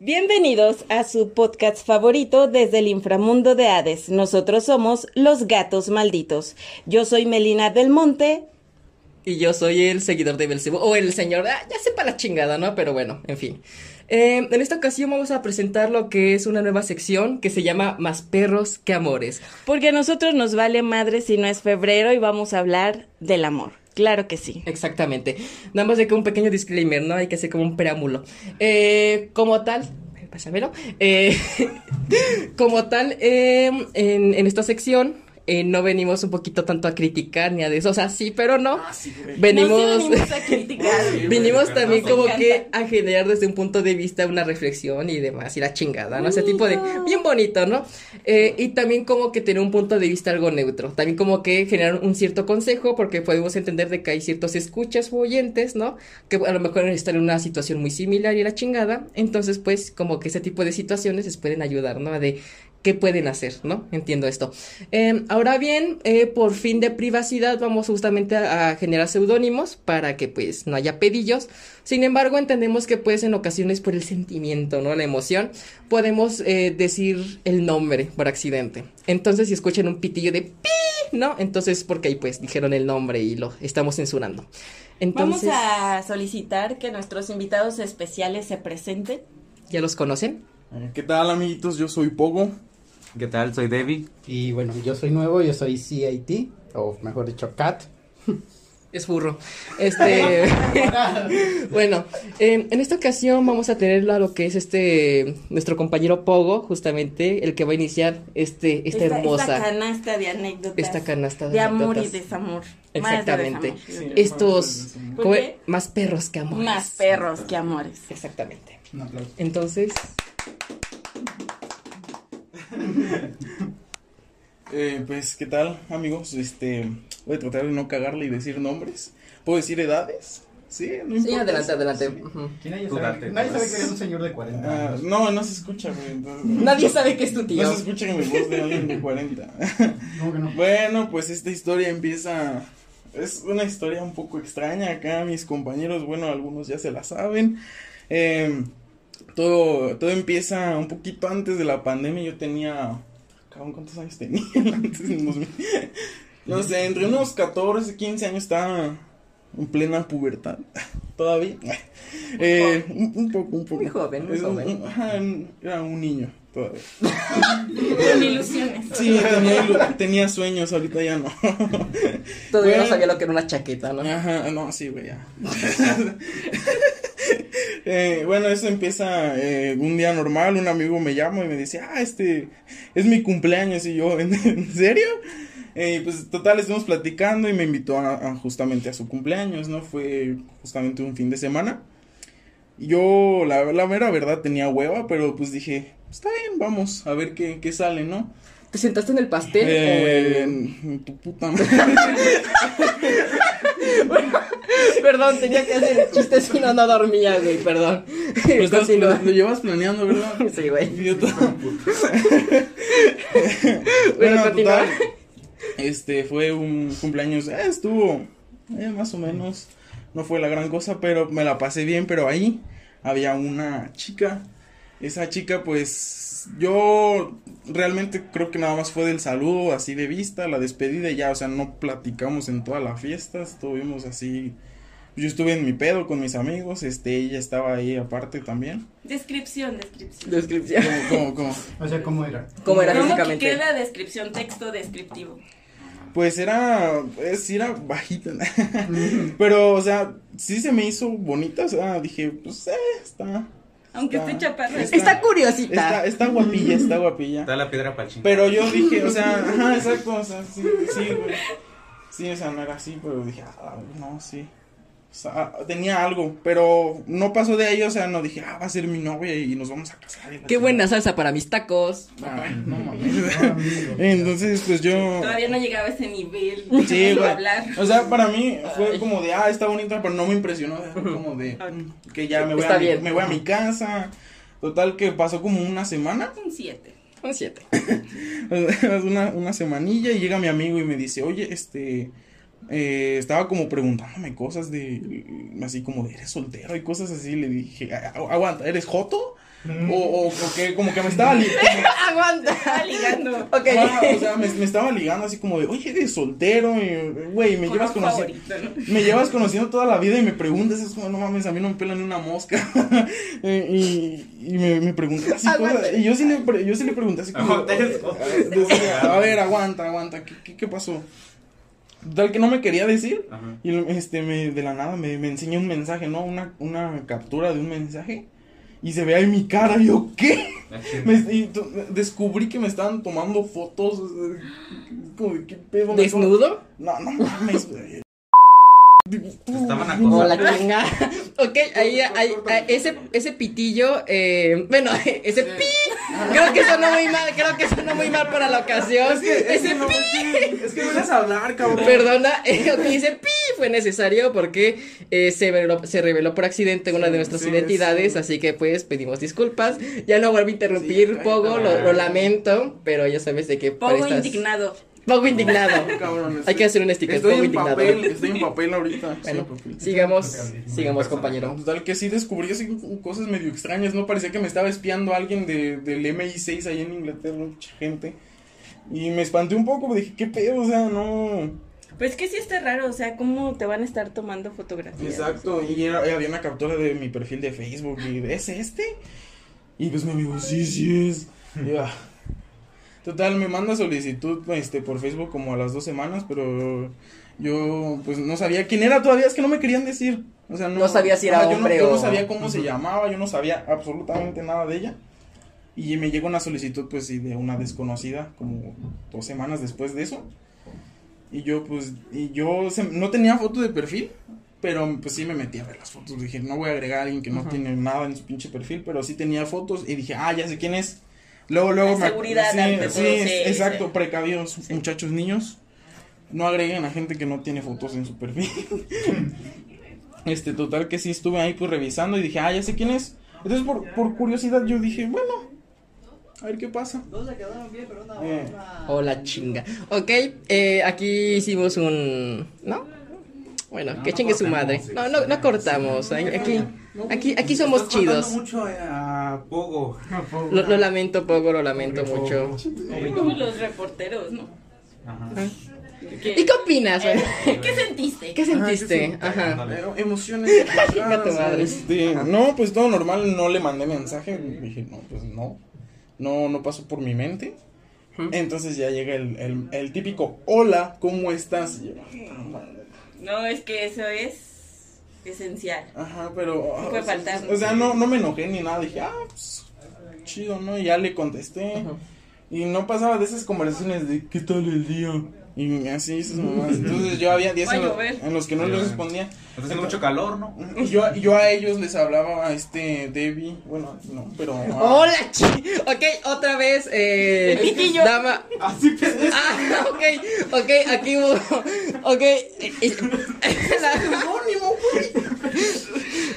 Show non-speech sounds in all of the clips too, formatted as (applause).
Bienvenidos a su podcast favorito desde el inframundo de Hades. Nosotros somos los gatos malditos. Yo soy Melina del Monte. Y yo soy el seguidor de Belcebú, o el señor, ah, ya sepa la chingada, ¿no? Pero bueno, en fin. Eh, en esta ocasión vamos a presentar lo que es una nueva sección que se llama Más perros que amores. Porque a nosotros nos vale madre si no es febrero y vamos a hablar del amor. Claro que sí. Exactamente. Nada más de que un pequeño disclaimer, ¿no? Hay que hacer como un preámbulo. Eh, como tal, pásamelo. Eh, (laughs) como tal, eh, en, en esta sección eh, no venimos un poquito tanto a criticar ni a de eso, o sea, sí, pero no. Ah, sí, venimos, No, sí venimos (laughs) a criticar. Sí, pero también como encanta. que a generar desde un punto de vista una reflexión y demás, y la chingada, ¿no? Ese tipo de, bien bonito, ¿no? Eh, y también como que tener un punto de vista algo neutro, también como que generar un cierto consejo, porque podemos entender de que hay ciertos escuchas u oyentes, ¿no? Que a lo mejor están en una situación muy similar y la chingada, entonces pues como que ese tipo de situaciones les pueden ayudar, ¿no? De qué pueden hacer, ¿no? Entiendo esto. Eh, ahora bien, eh, por fin de privacidad vamos justamente a, a generar seudónimos para que pues no haya pedillos. Sin embargo, entendemos que pues en ocasiones por el sentimiento, ¿no? La emoción, podemos eh, decir el nombre por accidente. Entonces, si escuchan un pitillo de pi, ¿no? Entonces, porque ahí pues dijeron el nombre y lo estamos censurando. Entonces, Vamos a solicitar que nuestros invitados especiales se presenten. ¿ya los conocen? ¿Qué tal, amiguitos? Yo soy Pogo. ¿Qué tal? Soy Debbie. Y bueno, yo soy nuevo, yo soy CAT, o mejor dicho, CAT. Es burro. Este. (laughs) bueno, en, en esta ocasión vamos a tener a lo que es este. Nuestro compañero Pogo, justamente, el que va a iniciar este, esta, hermosa. Esta canasta de anécdotas. esta canasta de, de amor y desamor. Exactamente. Más de desamor. Estos. ¿Por ¿cómo- qué? Más perros que amores. Más perros que amores. Exactamente. Un aplauso. Entonces. (laughs) Eh, pues, ¿qué tal, amigos? Este, voy a tratar de no cagarle y decir nombres. ¿Puedo decir edades? Sí, no Sí, importa. adelante, adelante. Sí. Ujú. ¿Quién nadie sabe, date, nadie pues. sabe que eres un señor de 40 Ah, no, no se escucha, güey. entonces- Nadie sabe que es tu tío. No se escucha mi voz de alguien de 40. No, que no. Bueno, pues esta historia empieza. Es una historia un poco extraña acá. Mis compañeros, bueno, algunos ya se la saben. Eh, todo, todo empieza un poquito antes de la pandemia. Yo tenía. Cabrón, ¿cuántos años tenía? (laughs) Antes del 2000? No sé, entre unos 14, 15 años estaba en plena pubertad. (laughs) Todavía. (laughs) Eh, un, un poco, un poco. Muy joven, muy joven. un- ajá, era un niño todavía. Con ilusiones. Sí, tenía, ilu- tenía sueños, ahorita ya no. Todavía no Bueno. sabía lo que era una chaqueta, ¿no? Ajá, no, sí, güey, ya. Eh, bueno, eso empieza eh, un día normal, un amigo me llama y me dice, ah, este, es mi cumpleaños, y yo, ¿en, en serio? Eh, pues total, estuvimos platicando y me invitó a, a justamente a su cumpleaños, ¿no? Fue justamente un fin de semana. Yo, la, la mera verdad, tenía hueva, pero pues dije, está bien, vamos a ver qué, qué sale, ¿no? ¿Te sentaste en el pastel Eh, o en... en tu puta madre. (laughs) (laughs) (laughs) Perdón, tenía que hacer el chiste si no, no dormía, güey, perdón. Lo, estás- Continúa. lo llevas planeando, ¿verdad? Sí, güey. (laughs) Bueno, bueno, continúa. total, este fue un cumpleaños, eh, estuvo eh, más o menos, no fue la gran cosa, pero me la pasé bien, pero ahí había una chica, esa chica pues yo realmente creo que nada más fue del saludo, así de vista, la despedida y ya, o sea, no platicamos en toda la fiesta, estuvimos así, yo estuve en mi pedo con mis amigos, este, ella estaba ahí aparte también. Descripción, descripción. Descripción. ¿Cómo, cómo, cómo? O sea, ¿cómo era? ¿Cómo era ¿Cómo que físicamente? queda descripción, texto descriptivo? Pues era, es, sí era bajita, pero, o sea, sí se me hizo bonita, o sea, dije, pues, eh, está, Aunque Está- esté chaparra. está- Está curiosita. está, está guapilla, está guapilla. Da la piedra para Pero yo dije, o sea, ajá, exacto, o sea, sí, sí, güey. Sí, o sea, no era así, pero dije, ah, no, sí. O sea, tenía algo, pero no pasó de ahí, o sea, no dije, ah, va a ser mi novia y nos vamos a casar. Qué buena salsa para mis tacos. Ay, (laughs) no mames. No, amigo. Entonces, pues yo. Todavía no llegaba a ese nivel Sí, de (laughs) güey. hablar. O sea, para mí fue como de, ah, está bonita, pero no me impresionó. Fue como de, mm, que ya me voy, Está a bien. me voy a mi casa. Total, que pasó como una semana, Un 7. Un 7. (laughs) una, una semanilla, y llega mi amigo y me dice, oye, este, eh, estaba como preguntándome cosas de, así como de, eres soltero y cosas así. Le dije, "Ah, aguanta, ¿eres joto? O, o, o que como que me estaba ligando. (laughs) Aguanta. ligando. Ok. o sea, me, me estaba ligando así como de, oye, eres soltero, y, güey, me llevas conociendo. Me llevas conociendo toda la vida y me preguntas, es como, no mames, a mí no me pelan ni una mosca. (laughs) y, y me, me pregunté así cosas, y yo sí le, pre- yo sí le pregunté así como, Aguanta, eh, (laughs) a ver, aguanta, aguanta, ¿qué, qué, qué pasó? Tal que no me quería decir, Ajá. y este, me, de la nada me, me enseñó un mensaje, ¿no? Una, una captura de un mensaje. Y se ve ahí mi cara, y yo, ¿qué? Me, y descubrí que me estaban tomando fotos. Como de qué pedo. me- ¿Desnudo? No, no mames. Estaban No, acosando. la chinga. (laughs) Ok, ahí, ahí, ahí, ese, ese pitillo, eh, bueno, (laughs) ese pi, creo que sonó muy mal, creo que sonó muy mal para la ocasión. Es que, es ese que no, pi, es que no dejas hablar, cabrón. perdona, (laughs) eh, ese pi fue necesario porque eh, se, reveló, se reveló por accidente una de nuestras sí, identidades, sí. así que pues pedimos disculpas. Ya no vuelvo a interrumpir, Sí, Pogo, lo, lo lamento, pero ya sabes de qué Poco prestas- indignado. Pogo indignado. Cabrón, Hay que hacer un sticker, Estoy en indignado. papel, estoy en papel ahorita. Bueno, papel. sigamos, sigamos compañero. Total que sí descubrí así cosas medio extrañas, ¿no? Parecía que me estaba espiando alguien de, del MI6 ahí en Inglaterra, mucha gente. Y me espanté un poco, dije, ¿qué pedo? O sea, no... Pues que sí está raro, o sea, ¿cómo te van a estar tomando fotografías? Exacto, y era- había una captura de mi perfil de Facebook y ¿es este? Y pues mi amigo, sí, sí es. Y yo, ah. Total, me manda solicitud este, por Facebook como a las dos semanas, pero yo pues no sabía quién era todavía, es que no me querían decir. O sea, no, No sabía si era ajá, yo no- hombre yo no, sabía cómo se llamaba, yo no sabía absolutamente nada de ella. Y me llegó una solicitud pues de una desconocida como dos semanas después de eso. Y yo pues, y yo se- no tenía foto de perfil, pero pues sí me metí a ver las fotos. Dije, no voy a agregar a alguien que no tiene nada en su pinche perfil, pero sí tenía fotos y dije, ah, ya sé quién es. Luego, luego La me seguridad sí, ante sí, todo, es- sí, exacto, sí. precavidos, muchachos niños. No agreguen a gente que no tiene fotos en su perfil. (laughs) este, total que sí estuve ahí pues revisando y dije, ah, ya sé quién es. Entonces por, por curiosidad yo dije, bueno, a ver qué pasa. Eh, Oh, la chinga. Ok, eh, aquí hicimos un. ¿No? Bueno, No, que no chingue su madre. sí. No, no, no cortamos. Aquí, aquí, aquí, aquí somos Estás chidos. mucho a Pogo. (laughs) Lo, lo lamento poco, lo lamento mucho. Como los reporteros, ¿no? Ajá. ¿Qué, ¿Y qué opinas? güey? ¿Qué sentiste? ¿Qué sentiste? Ah, Ajá. Eh, emociones (laughs) este, no pues todo normal no le mandé mensaje dije no pues no no no pasó por mi mente entonces ya llega el, el, el típico hola cómo estás yo, "Ah, No, es que eso es esencial. ajá pero No puede faltar. o sea no no me enojé ni nada dije ah pues chido no y ya le contesté Ajá. y no pasaba de esas conversaciones de qué tal el día y así esas mamás entonces yo había días en, lo- en los que no les respondía Está haciendo mucho calor, ¿no? Y yo, yo a ellos les hablaba a este Debbie, bueno, no, pero... Hola, chi. Ok, otra vez. Eh, El pitillo. Dama. Así es Ah, ok, ok, aquí hubo. Ok. eh, (laughs) la- anónimo, güey.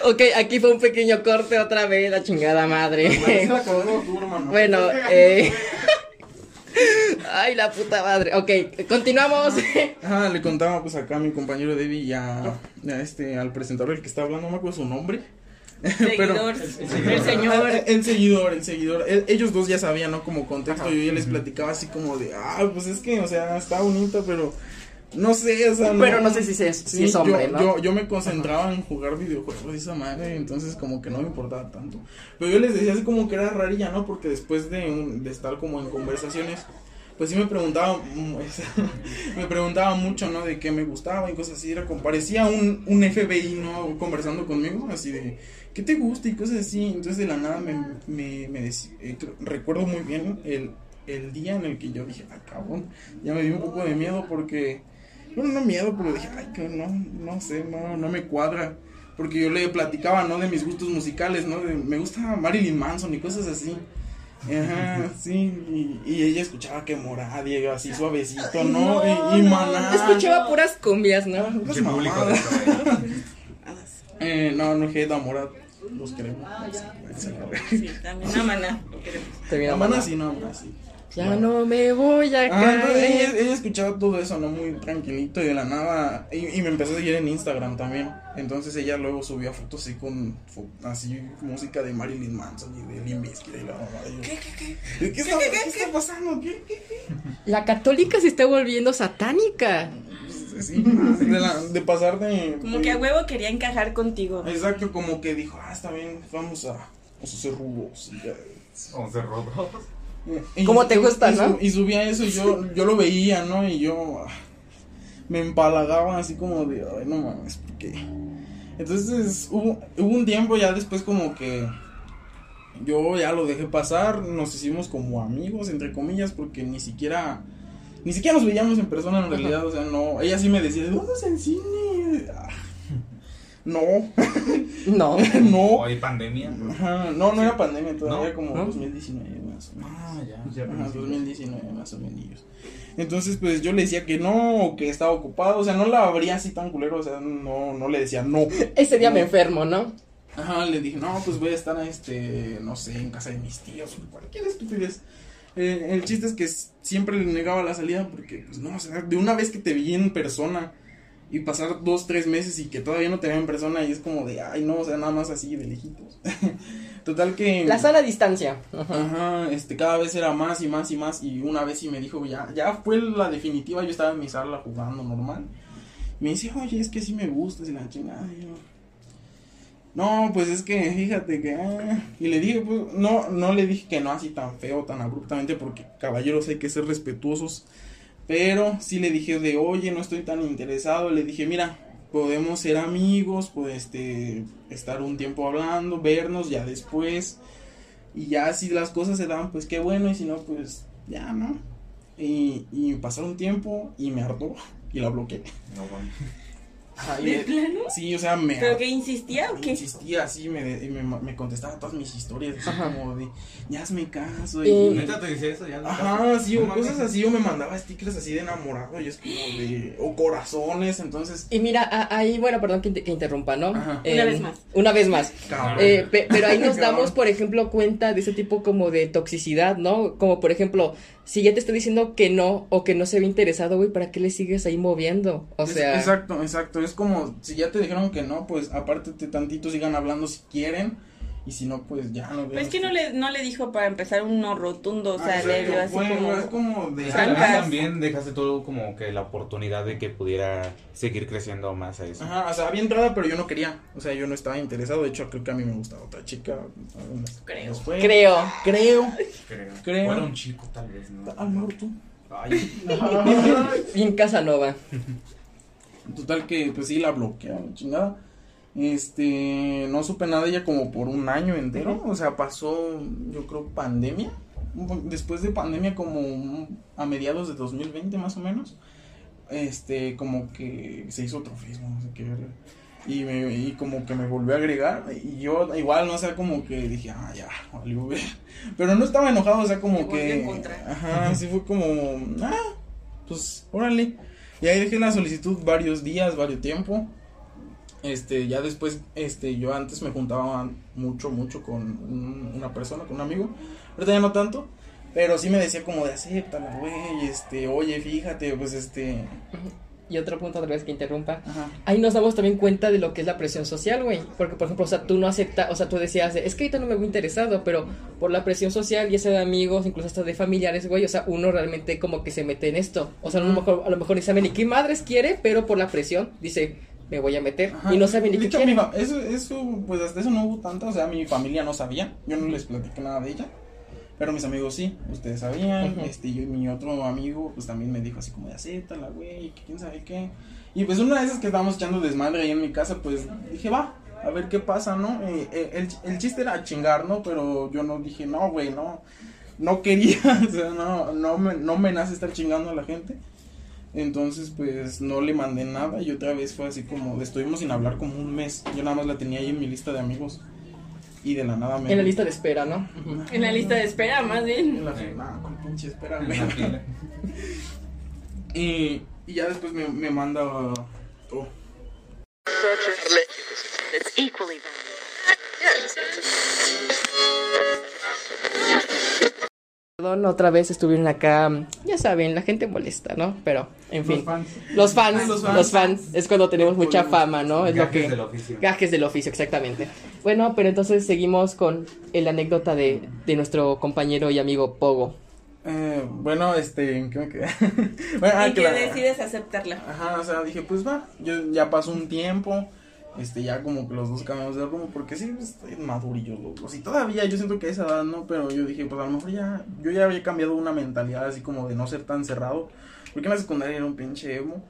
ok, aquí fue un pequeño corte otra vez, la chingada madre. Bueno, eh. Ay, la puta madre. Ok, continuamos. (laughs) Ajá, le contaba pues acá a mi compañero Debbie y a, a este, al presentador, el que está hablando, no me acuerdo su nombre. (laughs) Seguidor, el señor. Ah, El, seguidor, el seguidor. El- ellos dos ya sabían, ¿no? Como contexto, yo ya les platicaba así como de, ah, pues es que, o sea, está bonito, pero no sé, o sea, Pero no sé si es, si es hombre, yo, ¿no? yo, yo me concentraba en jugar videojuegos y esa madre, entonces como que no me importaba tanto. Pero yo les decía así como que era rarilla, ¿no? Porque después de, un- de estar como en conversaciones, pues sí me preguntaba, mm, (laughs) me preguntaba mucho, ¿no? De qué me gustaba y cosas así. Era como, parecía un, un FBI, ¿no? Conversando conmigo, así de, ¿qué te gusta? Y cosas así. Entonces de la nada me, me, me dec- eh, recuerdo muy bien el, el día en el que yo dije, ah, cabrón, ya me dio un poco de miedo porque... Bueno, no miedo, pero dije, ay, que no, no sé, no, no me cuadra. Porque yo le platicaba, ¿no? De mis gustos musicales, ¿no? De, me gusta Marilyn Manson y cosas así. Ajá, (laughs) sí, y, y ella escuchaba que Morad y así suavecito, ¿no? y, y Maná. Escuchaba puras cumbias, ¿no? Qué público de (laughs) Eh, no, no, que da Morad, los queremos. Sí, también a maná. lo queremos. Termina Maná sí, no, Maná sí. Ya no me voy a Ah, entonces ella, caer. ella escuchaba todo eso, ¿no? Muy tranquilito y de la nada. Y, y me empezó a seguir en Instagram también. Entonces ella luego subía fotos así con así música de Marilyn Manson y de Limp Bizkit y la mamá. yo, ¿Qué, qué, qué? ¿Qué, está, ¿qué está pasando? ¿Qué, qué, qué? La católica se está volviendo satánica. Sí, de, la- de pasar de. Como de- que a huevo quería encajar contigo. Exacto, como que dijo, ah, está bien, vamos a, vamos a hacer rubos. Y, ya. Once rodos. Y- ¿Cómo te gusta, y no? Y subía eso y yo, yo lo veía, ¿no? Y yo ah, me empalagaba así como de, ay, no mames, ¿por qué? Entonces hubo, hubo un tiempo ya después como que yo ya lo dejé pasar, nos hicimos como amigos, entre comillas, porque ni siquiera, ni siquiera nos veíamos en persona en realidad, o sea, no, ella sí me decía, vamos al cine. Ah, No, No. (laughs) no. O hay pandemia. Ajá, no, no era pandemia todavía, ¿No? como ¿No? 2019 más o menos. Ah, ya. Ajá, 2019 más o menos. Entonces, pues yo le decía que no, o que estaba ocupado, o sea, no la abría así tan culero, o sea, no, no le decía no. Ese día me enfermo, ¿no? Ajá, le dije, no, pues voy a estar, este, no sé, en casa de mis tíos, o cualquier estupidez. Eh, el chiste es que siempre le negaba la salida porque, pues no, o sea, de una vez que te vi en persona y pasar dos, tres meses y que todavía no te veo en persona y es como de, ay, no, o sea, nada más así de lejitos. (laughs) Total que... La sana distancia. Ajá. Ajá, este, cada vez era más y más y más y una vez sí me dijo, ya, ya fue la definitiva, yo estaba en mi sala jugando normal. Me dice, oye, es que sí me gustas y la chingada. y yo, no, pues es que fíjate que... ah", Y le dije, pues, no, no le dije que no así tan feo, tan abruptamente, porque caballeros hay que ser respetuosos. Pero sí le dije de, oye, no estoy tan interesado. Le dije, mira, podemos ser amigos, pues, este, estar un tiempo hablando, vernos ya después. Y ya si las cosas se dan, pues qué bueno, y si no, pues ya, ¿no? Y, y un tiempo y me hartó y la bloqueé. No, bueno. ¿De me- plano? Sí, o sea, me... ¿Pero que insistía o qué? Insistía así, me, y me, me contestaba todas mis historias, así Ajá. como de, ya hazme caso. Y- Y, Neta te decía eso ya. no Ajá, sí, No o cosas así, o me mandaba stickers así de enamorado, y es como de, o corazones, entonces, Y mira, ahí, bueno, perdón que, inter- que interrumpa, ¿no? Ajá. Una vez más. Una vez más. Eh, pe- pero ahí nos (laughs) Cabrón. damos, por ejemplo, cuenta de ese tipo como de toxicidad, ¿no? Como por ejemplo, si ya te está diciendo que no o que no se ve interesado, güey, ¿para qué le sigues ahí moviendo? O Es- sea, exacto, exacto, es como, si ya te dijeron que no, pues apártate tantito, sigan hablando si quieren, y si no, pues ya no. Pues es que no le, no le dijo para empezar un no rotundo, o sea, Ah, le dio así fue- como... es como de... También, también dejaste todo como que la oportunidad de que pudiera seguir creciendo más a eso. Ajá, o sea, había entrada, pero yo no quería. O sea, yo no estaba interesado. De hecho, creo que a mí me gustaba otra chica. Creo. Creo. Creo. Creo. Creo. O era un chico, tal vez, ¿no? Mejor tú. Ay, (laughs) Bien Casanova. (laughs) Total que, pues sí, la bloquearon, chingada. Este, no supe nada de ella como por un año entero. O sea, pasó, yo creo, pandemia. Después de pandemia, como a mediados de 2020 más o menos. Este, como que se hizo otro Facebook, no sé qué verga. Y, me, y como que me volvió a agregar. Y yo, igual, no sé, como que dije, ah, ya, valió ver. Pero no estaba enojado, o sea, como que. Ajá, así fue como, ah, pues, órale. Y ahí dejé la solicitud varios días, varios tiempo. Este, ya después, este, yo antes me juntaba mucho, mucho con un- una persona, con un amigo. Ahorita ya no tanto. Pero sí me decía como de acéptala, güey, este, oye, fíjate, pues este. Y otro punto otra vez que interrumpa. Ajá. Ahí nos damos también cuenta de lo que es la presión social, güey. Porque, por ejemplo, o sea, tú no aceptas, o sea, tú decías, de, es que ahorita no me veo interesado, pero por la presión social, ya sea de amigos, incluso hasta de familiares, güey, o sea, uno realmente como que se mete en esto. O sea, a lo mejor, a lo mejor ni sabe ni qué madres quiere, pero por la presión dice, me voy a meter. Ajá. Y no sabe ni qué hecho, quiere. mi eso, eso, pues hasta eso no hubo tanto, o sea, mi familia no sabía, yo no les platiqué nada de ella, pero mis amigos sí, ustedes sabían, Ujú. este, yo, mi otro amigo, pues también me dijo así como de acéptala, güey, que quién sabe qué, y pues una de esas que estábamos echando desmadre ahí en mi casa, pues dije, va, a ver qué pasa, ¿no? Eh, eh, el, el chiste era chingar, ¿no? Pero yo no dije, no, güey, no, no quería, (laughs) o sea, no, no me, no me nace estar chingando a la gente. Entonces, pues no le mandé nada y otra vez fue así como, estuvimos sin hablar como un mes. Yo nada más la tenía ahí en mi lista de amigos y de la nada me. En la lista de espera, ¿no? En la lista de espera, más bien. En la nah, con pinche, espérame. en la fila. (laughs) y, y ya después me, me manda. oh, It's equally valuable. Perdón, otra vez estuvieron acá, ya saben, la gente molesta, ¿no? Pero, en fin. fans. Los fans, Ah, los los fans. es cuando tenemos mucha fama, ¿no? Es lo Gajes que... del oficio. Gajes del oficio, exactamente. Bueno, pero entonces seguimos con la anécdota de, de nuestro compañero y amigo Pogo. Eh, bueno, este, ¿en qué me quedé? (laughs) bueno, ah, y que que decides aceptarla. Ajá, o sea, dije, pues va, yo ya pasó un tiempo, este, ya como que los dos cambiamos de rumbo, porque sí, pues, estoy madurillo, loco, sí, todavía yo siento que a esa edad, ¿no? Pero yo dije, pues a lo mejor ya, yo ya había cambiado una mentalidad así como de no ser tan cerrado, porque en la secundaria era un pinche emo,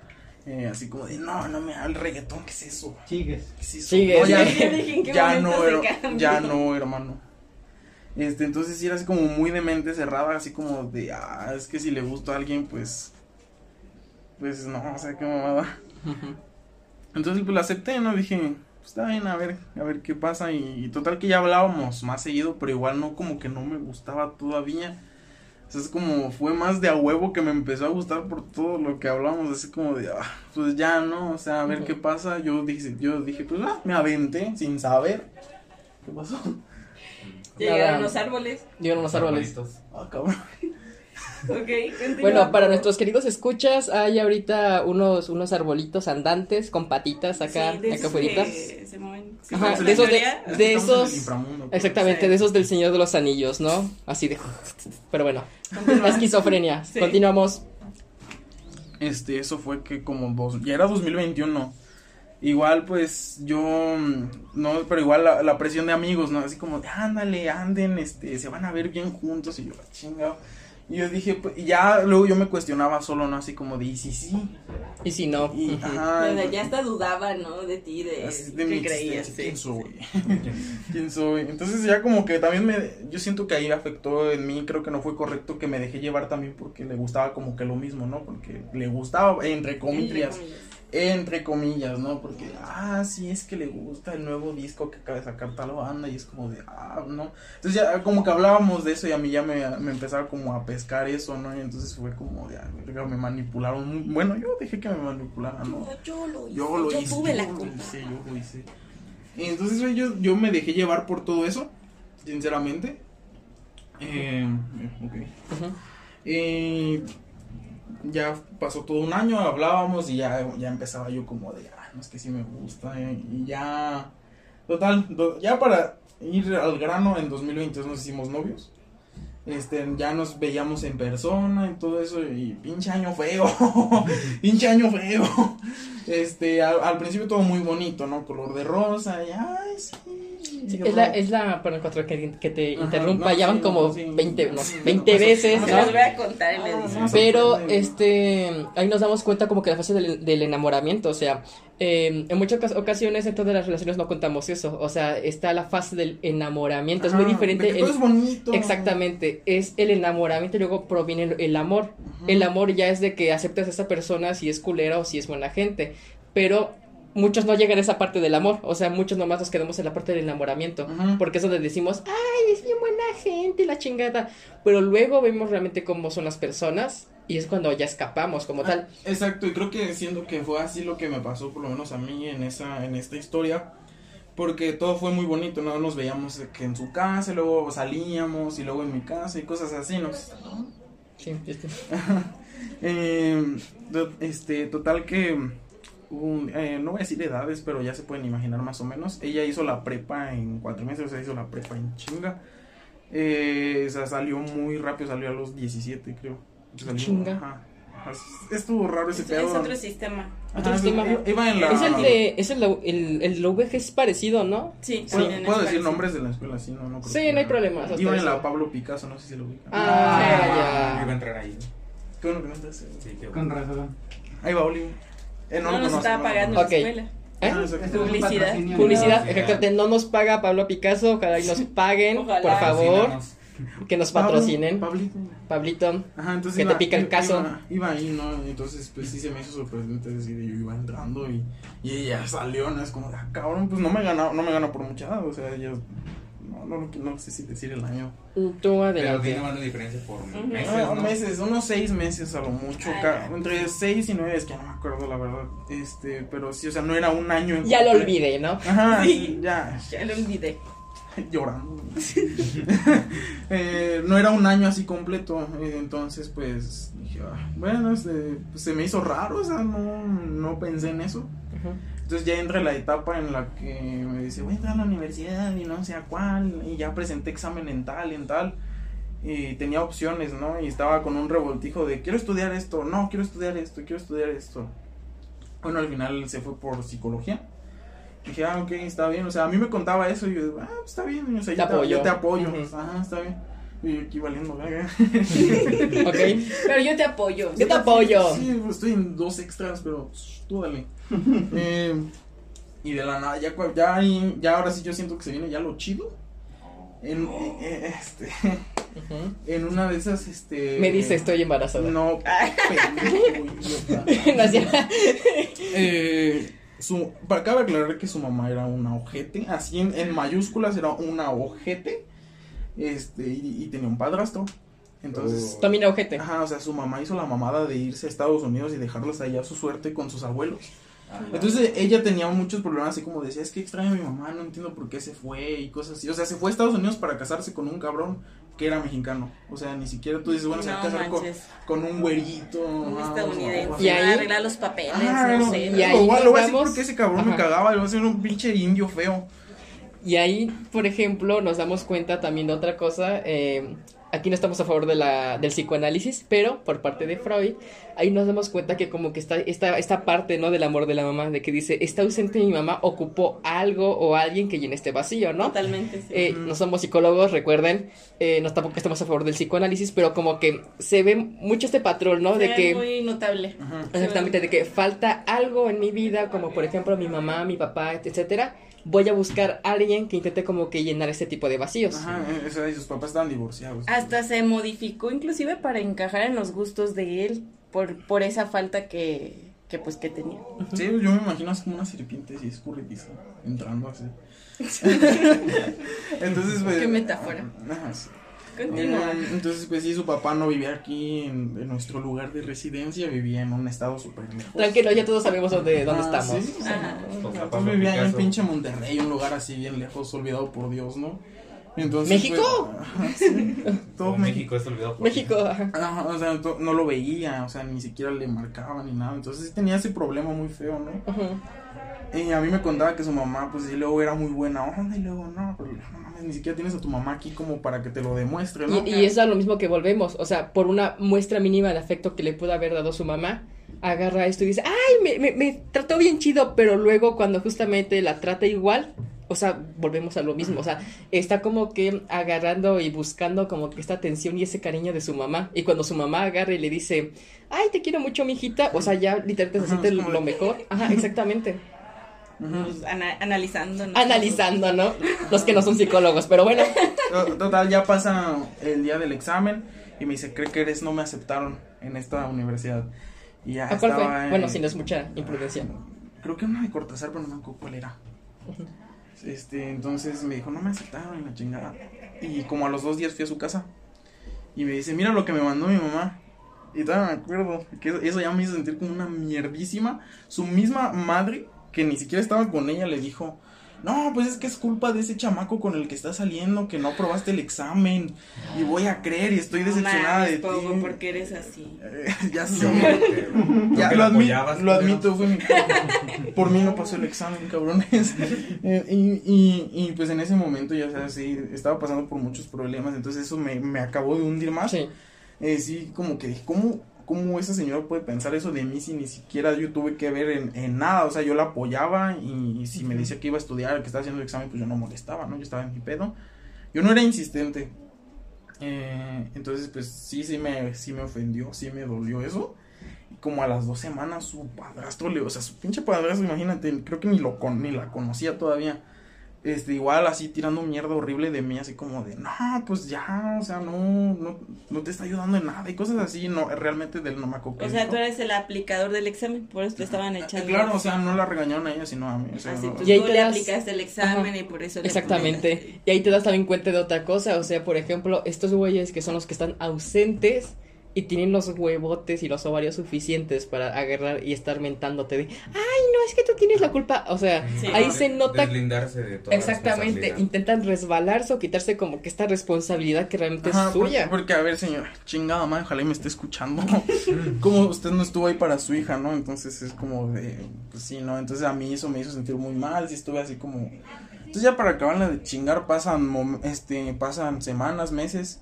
eh, así como de, no, no me da el reggaetón, ¿qué es eso? Sigues. ¿Qué es eso? Sigue, No, ya, (laughs) sigue. Yo dije, ¿en qué ya momento no, ya no, hermano. Este, entonces sí era así como muy de mente cerrada, así como de, ah, es que si le gusta a alguien, pues, pues no, o sea, qué mamada. Entonces pues lo acepté, ¿no? Dije, pues está bien, a ver, a ver qué pasa. Y, y total que ya hablábamos más seguido, pero igual no, como que no me gustaba todavía. O sea, es como, fue más de a huevo que me empezó a gustar por todo lo que hablábamos, así como de, ah, pues ya, ¿no? O sea, a ver qué pasa. Yo dije, yo dije, pues ah, me aventé sin saber. ¿Qué pasó? Llegaron Nada. los árboles. Llegaron los árboles. Ah, cabrón. Ok, continúa. Bueno, para nuestros queridos escuchas, hay ahorita unos, unos arbolitos andantes con patitas acá, Sí, de acá afuera. que se mueven. Sí, Ajá, estamos en de esos de, esos, pues. exactamente, Sí. de esos del Señor de los Anillos, ¿no? Así de, pero bueno, la esquizofrenia. Sí. Continuamos. Este, eso fue que como dos, ya era 2021. Igual pues yo, mm, no, pero igual la, la presión de amigos, ¿no? Así como, de, ándale, anden, este, se van a ver bien juntos y yo, "Ah, chingado. Y yo dije, pues, y ya luego yo me cuestionaba solo, ¿no? Así como de, y sí, sí. Y si no, Y, ajá, Donde ya hasta dudaba, ¿no? De ti, de, así de mi creías. sí. ¿Quién soy? (laughs) ¿Quién soy? Entonces ya como que también me, yo siento que ahí afectó en mí, creo que no fue correcto que me dejé llevar también porque le gustaba como que lo mismo, ¿no? Porque le gustaba, entre comillas. Entre comillas. Entre comillas, ¿no? Porque, ah, sí, es que le gusta el nuevo disco que acaba de sacar tal banda y es como de, ah, no. Entonces ya como que hablábamos de eso y a mí ya me, me empezaba como a pescar eso, ¿no? Y entonces fue como de, ah, verga, me manipularon. Bueno, yo dejé que me manipularan, ¿no? Yo lo hice. Yo lo yo hice. tuve la yo lo hice, yo lo hice. Y entonces yo, yo me dejé llevar por todo eso, sinceramente. Eh, ok. Ujú. Y ya pasó todo un año, hablábamos y ya, ya empezaba yo como de, ah, no es que sí me gusta. y ya, total, ya para ir al grano, en 2022 nos hicimos novios. Este, ya nos veíamos en persona y todo eso, y pinche año feo, (laughs) pinche año feo. Este, al, al principio todo muy bonito, ¿no? Color de rosa, y ay, sí. Sí, es la, es la, para cuatro que, que te Ajá, interrumpa, no, ya van sí, como sí. 20, no, Sí, 20 no, veces, no, Se ¿no? los voy a contar en Ah, Pero, este, ahí nos damos cuenta como que la fase del, del enamoramiento, o sea, eh, en muchas ocas- ocasiones dentro de las relaciones no contamos eso, o sea, está la fase del enamoramiento, es muy diferente. el- es bonito. Exactamente, es el enamoramiento y luego proviene el, el amor. El amor ya es de que aceptas a esa persona si es culera o si es buena gente, pero muchos no llegan a esa parte del amor, o sea, muchos nomás nos quedamos en la parte del enamoramiento, porque es donde decimos, ay, es bien buena gente la chingada, pero luego vemos realmente cómo son las personas y es cuando ya escapamos como tal. Exacto, y creo que siento que fue así lo que me pasó, por lo menos a mí en esa, en esta historia, porque todo fue muy bonito, ¿no? Nos veíamos que en su casa, y luego salíamos, y luego en mi casa, y cosas así, ¿no? Sí, este, (laughs) Eh, este, total que, un- eh, no voy a decir edades, pero ya se pueden imaginar más o menos. Ella hizo la prepa en cuatro meses, o sea, hizo la prepa en chinga. Eh, o sea, salió muy rápido, salió a los 17, creo. Salió- Chinga. ajá. Estuvo raro ese Es, pedo. es otro sistema. Otro Ajá, sistema. iba- en la... es el de, es el, el, el VG es parecido, ¿no? Sí, ¿Puedo, también es puedo decir parecido. nombres de la escuela? Sí, no, no creo Sí, no hay problema, Iba en la Pablo Picasso, no sé si lo ubican. Ah, Iba a entrar ahí. Qué bueno que no estás. Sí, qué Con razón. Ahí va Oli. Eh, No, nos conozco, estaba no pagando conozco. la Ok. escuela. ¿Eh? Ah, Publicidad. Publicidad, exactamente. No nos paga Pablo Picasso, ojalá y nos paguen, Ojalá. por favor, que nos patrocinen. Pablito. Pablito, Ajá, entonces Que te pica el iba- caso. Iba, iba ahí, ¿no? Entonces, pues sí se me hizo sorprendente decir, yo iba entrando y, y ella salió, ¿no? Es como, ah, cabrón, pues no me ganó, no me ganó por mucha edad, o sea, ella, no, no, no, no sé si decir el año. tú Pero adelante. tiene más de diferencia por meses, ¿no? meses, unos seis meses a lo mucho, ya. entre seis y nueve, es que no me acuerdo la verdad, este, pero sí, o sea, no era un año. en Ya lo olvidé, ¿no? Ajá, (laughs) Sí. ya. Ya lo olvidé. (laughs) llorando. (laughs) Eh, no era un año así completo, eh, entonces pues dije, "Ah, bueno, este, pues, se me hizo raro, o sea, no, no pensé en eso. Entonces ya entra la etapa en la que me dice, voy a entrar a la universidad y no sé a cuál, y ya presenté examen en tal y en tal, y tenía opciones, ¿no? Y estaba con un revoltijo de, quiero estudiar esto, no, quiero estudiar esto, quiero estudiar esto. Bueno, al final se fue por psicología. Dije, ah, ok, está bien, o sea, a mí me contaba eso y yo, ah, pues, está bien, o sea, yo, te, apoyo. yo te apoyo, Ujú. ajá, está bien. Y aquí valiendo, verga. (laughs) Ok. Pero yo te apoyo. Yo te apoyo. Sí, pues, estoy en dos extras, pero pues, tú dale. (laughs) Eh, y de la nada, ya, ya, ya ahora sí yo siento que se viene ya lo chido. En, eh, eh, este, en una de esas, este... Me dice, estoy embarazada. No, (laughs) pendejo, idiota. No Eh, su, para cabe aclarar que su mamá era una ojete, así en, en mayúsculas era una ojete, este, y, y tenía un padrastro. Entonces, También ojete. Ajá, o sea, su mamá hizo la mamada de irse a Estados Unidos y dejarlos allá a su suerte con sus abuelos. Entonces ella tenía muchos problemas, así como decía, es que extraño a mi mamá, no entiendo por qué se fue y cosas así. O sea, se fue a Estados Unidos para casarse con un cabrón que era mexicano. O sea, ni siquiera tú dices, bueno, se va a casar con, un güerito. Un ajá, estadounidense. o Y ahí- arreglar los papeles, Ajá, no no, sé. y ahí lo, lo voy a decir porque ese cabrón me Ajá. cagaba, le voy a hacer un pinche indio feo. Y ahí, por ejemplo, nos damos cuenta también de otra cosa. eh, aquí no estamos a favor de la, del psicoanálisis, pero por parte de Freud, ahí nos damos cuenta que como que está esta, esta parte, ¿no? Del amor de la mamá, de que dice, está ausente mi mamá, ocupó algo o alguien que llene este vacío, ¿no? Totalmente, sí. Eh, no somos psicólogos, recuerden, eh, no tampoco estamos a favor del psicoanálisis, pero como que se ve mucho este patrón, ¿no? Se De ve que... muy notable. Exactamente, de que falta algo en mi vida, como por ejemplo mi mamá, mi papá, etcétera. Voy a buscar a alguien que intente como que llenar este tipo de vacíos. Ajá, eh, o sea, y sus papás estaban divorciados. Hasta se modificó inclusive para encajar en los gustos de él por, por esa falta que, que pues que tenía. Sí, yo me imagino así como una serpiente así escurridiza, entrando así. (laughs) (laughs) Entonces, pues. Qué metáfora. Ajá, sí. Continúa. Eh, Entonces, pues sí, su papá no vivía aquí en, en nuestro lugar de residencia, vivía en un estado súper lejos. Tranquilo, ya todos sabemos dónde, dónde Ah, estamos. sí, Ajá. Pues, Pablo vivía en pinche Monterrey, un lugar así bien lejos, olvidado por Dios, ¿no? Entonces, ¿México? pues, sí, (laughs) todo México es olvidado por México, ajá. Ajá, o sea, no lo veía, o sea, ni siquiera le marcaba ni nada. Entonces sí tenía ese problema muy feo, ¿no? Ujú. Y a mí me contaba que su mamá, pues sí, luego era muy buena onda y luego, no, pero no mames, ni siquiera tienes a tu mamá aquí como para que te lo demuestre, ¿no? Y, y es a lo mismo que volvemos, o sea, por una muestra mínima de afecto que le pudo haber dado su mamá, agarra esto y dice, ay, me, me, me trató bien chido, pero luego cuando justamente la trata igual, o sea, volvemos a lo mismo, o sea, está como que agarrando y buscando como que esta atención y ese cariño de su mamá, y cuando su mamá agarra y le dice, ay, te quiero mucho, mijita, o sea, ya literalmente se siente es lo mejor, ajá, exactamente, Pues, ana- analizando. ¿no? analizando, ¿no? Los que no son psicólogos, pero bueno, To- Total, ya pasa el día del examen y me dice, ¿cree que eres? No me aceptaron en esta universidad. Y ya ¿a cuál estaba fue? en- Bueno, si no es mucha imprudencia. Creo que una de Cortázar, pero no me acuerdo cuál era. Este, entonces me dijo, no me aceptaron en la chingada. Y como a los dos días fui a su casa. Y me dice, mira lo que me mandó mi mamá. Y todavía me acuerdo, que eso ya me hizo sentir como una mierdísima. Su misma madre, que ni siquiera estaba con ella, le dijo, no, pues es que es culpa de ese chamaco con el que estás saliendo, que no probaste el examen. Y voy a creer y estoy No decepcionada mames, de ti. Porque eres así. Eh, ya sé. Ya, lo, admi- apoyabas, lo admito, fue mi Por mí no pasó el examen, cabrones. (laughs) Eh, y, y, y, pues en ese momento, ya sabes, sí, estaba pasando por muchos problemas, entonces eso me, me acabó de hundir más. Sí. Eh, sí, como que, ¿cómo, ¿cómo esa señora puede pensar eso de mí si ni siquiera yo tuve que ver en, en nada? O sea, yo la apoyaba y, y si me decía que iba a estudiar, que estaba haciendo el examen, pues yo no molestaba, ¿no? Yo estaba en mi pedo. Yo no era insistente. Eh, entonces, pues sí, sí me, sí me ofendió, sí me dolió eso. Y como a las dos semanas su padrastro le, o sea, su pinche padrastro, imagínate, creo que ni lo con, ni la conocía todavía. Este, igual así tirando mierda horrible de mí, así como de, no, pues ya, o sea, no, no, no te está ayudando en nada y cosas así, no, realmente del no me O sea, tú eres el aplicador del examen, por eso te estaban echando. Claro, o sea, no la regañaron a ella, sino a mí. O sea, Así, no- tú, Y ahí tú te le das- aplicaste el examen Ajá. y por eso le Exactamente. Y ahí te das también cuenta de otra cosa, o sea, por ejemplo, estos güeyes que son los que están ausentes y tienen los huevotes y los ovarios suficientes para agarrar y estar mentándote de, ay, no, es que tú tienes la culpa. O sea, Sí. ahí se nota Deslindarse de toda exactamente, intentan resbalarse o quitarse como que esta responsabilidad que realmente Ajá, es suya. Porque, a ver, señor, chingada madre, ojalá y me esté escuchando. (laughs) (laughs) como usted no estuvo ahí para su hija, ¿no? Entonces es como de, pues sí, ¿no? Entonces a mí eso me hizo sentir muy mal, sí estuve así como... Entonces ya para acabarla de chingar pasan, este, pasan semanas, meses,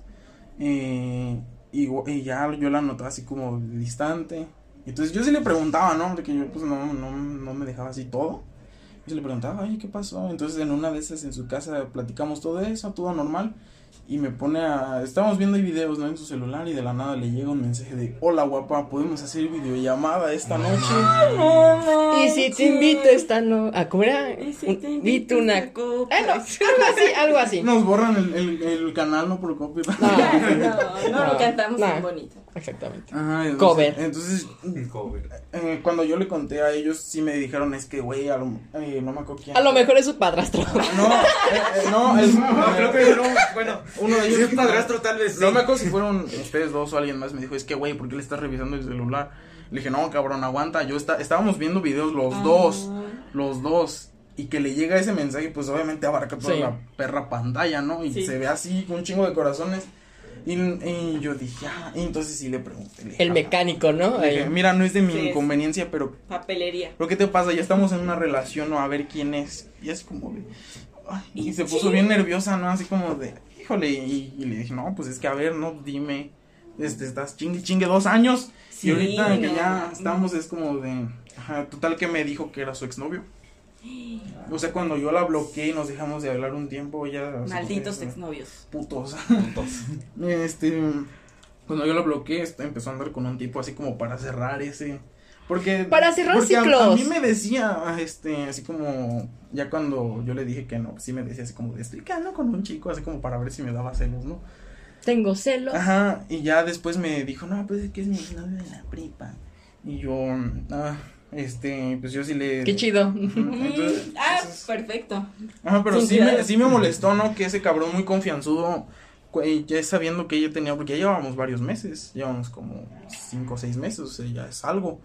eh, y, ya yo la notaba así como distante. Entonces yo sí le preguntaba, ¿no? Porque yo pues no, no, no me dejaba así todo. Yo le preguntaba, oye, ¿qué pasó? Entonces en una de esas en su casa platicamos todo eso, todo normal. Y me pone a... Estábamos viendo ahí videos, ¿no? En su celular y de la nada le llega un mensaje de... Hola, guapa, ¿podemos hacer videollamada esta noche? Y si te invito esta no, a Y si un- te invito una, a copa. Ah, no, algo así, algo así. Nos borran el, el, el canal, ¿no? Por copyright. No, No, no, No, lo cantamos no. tan bonito. Exactamente. Ajá, entonces- Cover. Entonces, Cover. eh, cuando yo le conté a ellos, sí me dijeron, es que, güey, a lo- eh, no me acuerdo quién. A lo mejor es su padrastro. No, eh, eh, no, (laughs) es, No, creo que no, bueno, uno de ellos. si es padrastro tal vez sí. No me acuerdo si fueron ustedes dos o alguien más. Me dijo, es que, güey, ¿por qué le estás revisando el celular? Le dije, no, cabrón, aguanta. Yo está, estábamos viendo videos los Ah. dos. Los dos. Y que le llega ese mensaje, pues obviamente abarca toda Sí. la perra pantalla, ¿no? Y Sí. se ve así, con un chingo de corazones. Y, y yo dije, ah, y entonces sí le pregunté. le dije, El mecánico, ¿no? le dije, mira, no es de mi Sí, inconveniencia, pero Papelería. ¿Pero qué te pasa? Ya estamos en una relación, ¿no? A ver quién es. Y es como de. ay, y se puso bien nerviosa, ¿no? Así como de. Híjole. Y, y le dije, no, pues es que a ver, no, dime. Este, estás chingue, chingue dos años. Sí, y ahorita que no, ya no. estamos, es como de. Ajá, total que me dijo que era su exnovio. (gasps) O sea, cuando yo la bloqueé y nos dejamos de hablar un tiempo, ella. Malditos exnovios. Putos. (laughs) Entonces, (laughs) Este, cuando yo lo bloqueé, este, empezó a andar con un tipo así como para cerrar ese. Porque. Para cerrar porque a- ciclos. A, mí me decía, este, así como. Ya cuando yo le dije que no, sí me decía así como de estoy quedando con un chico, así como para ver si me daba celos, ¿no? Tengo celos. Ajá, y ya después me dijo, no, pues es que es mi novio de la prepa. Y yo, ah, este, pues yo sí le. Qué chido. Entonces, (laughs) ah, entonces- perfecto. Ajá, pero Sin sí cuidado. me, sí me molestó, ¿no? Que ese cabrón muy confianzudo, y ya sabiendo que ella tenía, porque ya llevábamos varios meses, llevamos como cinco o seis meses, o sea, ya es algo.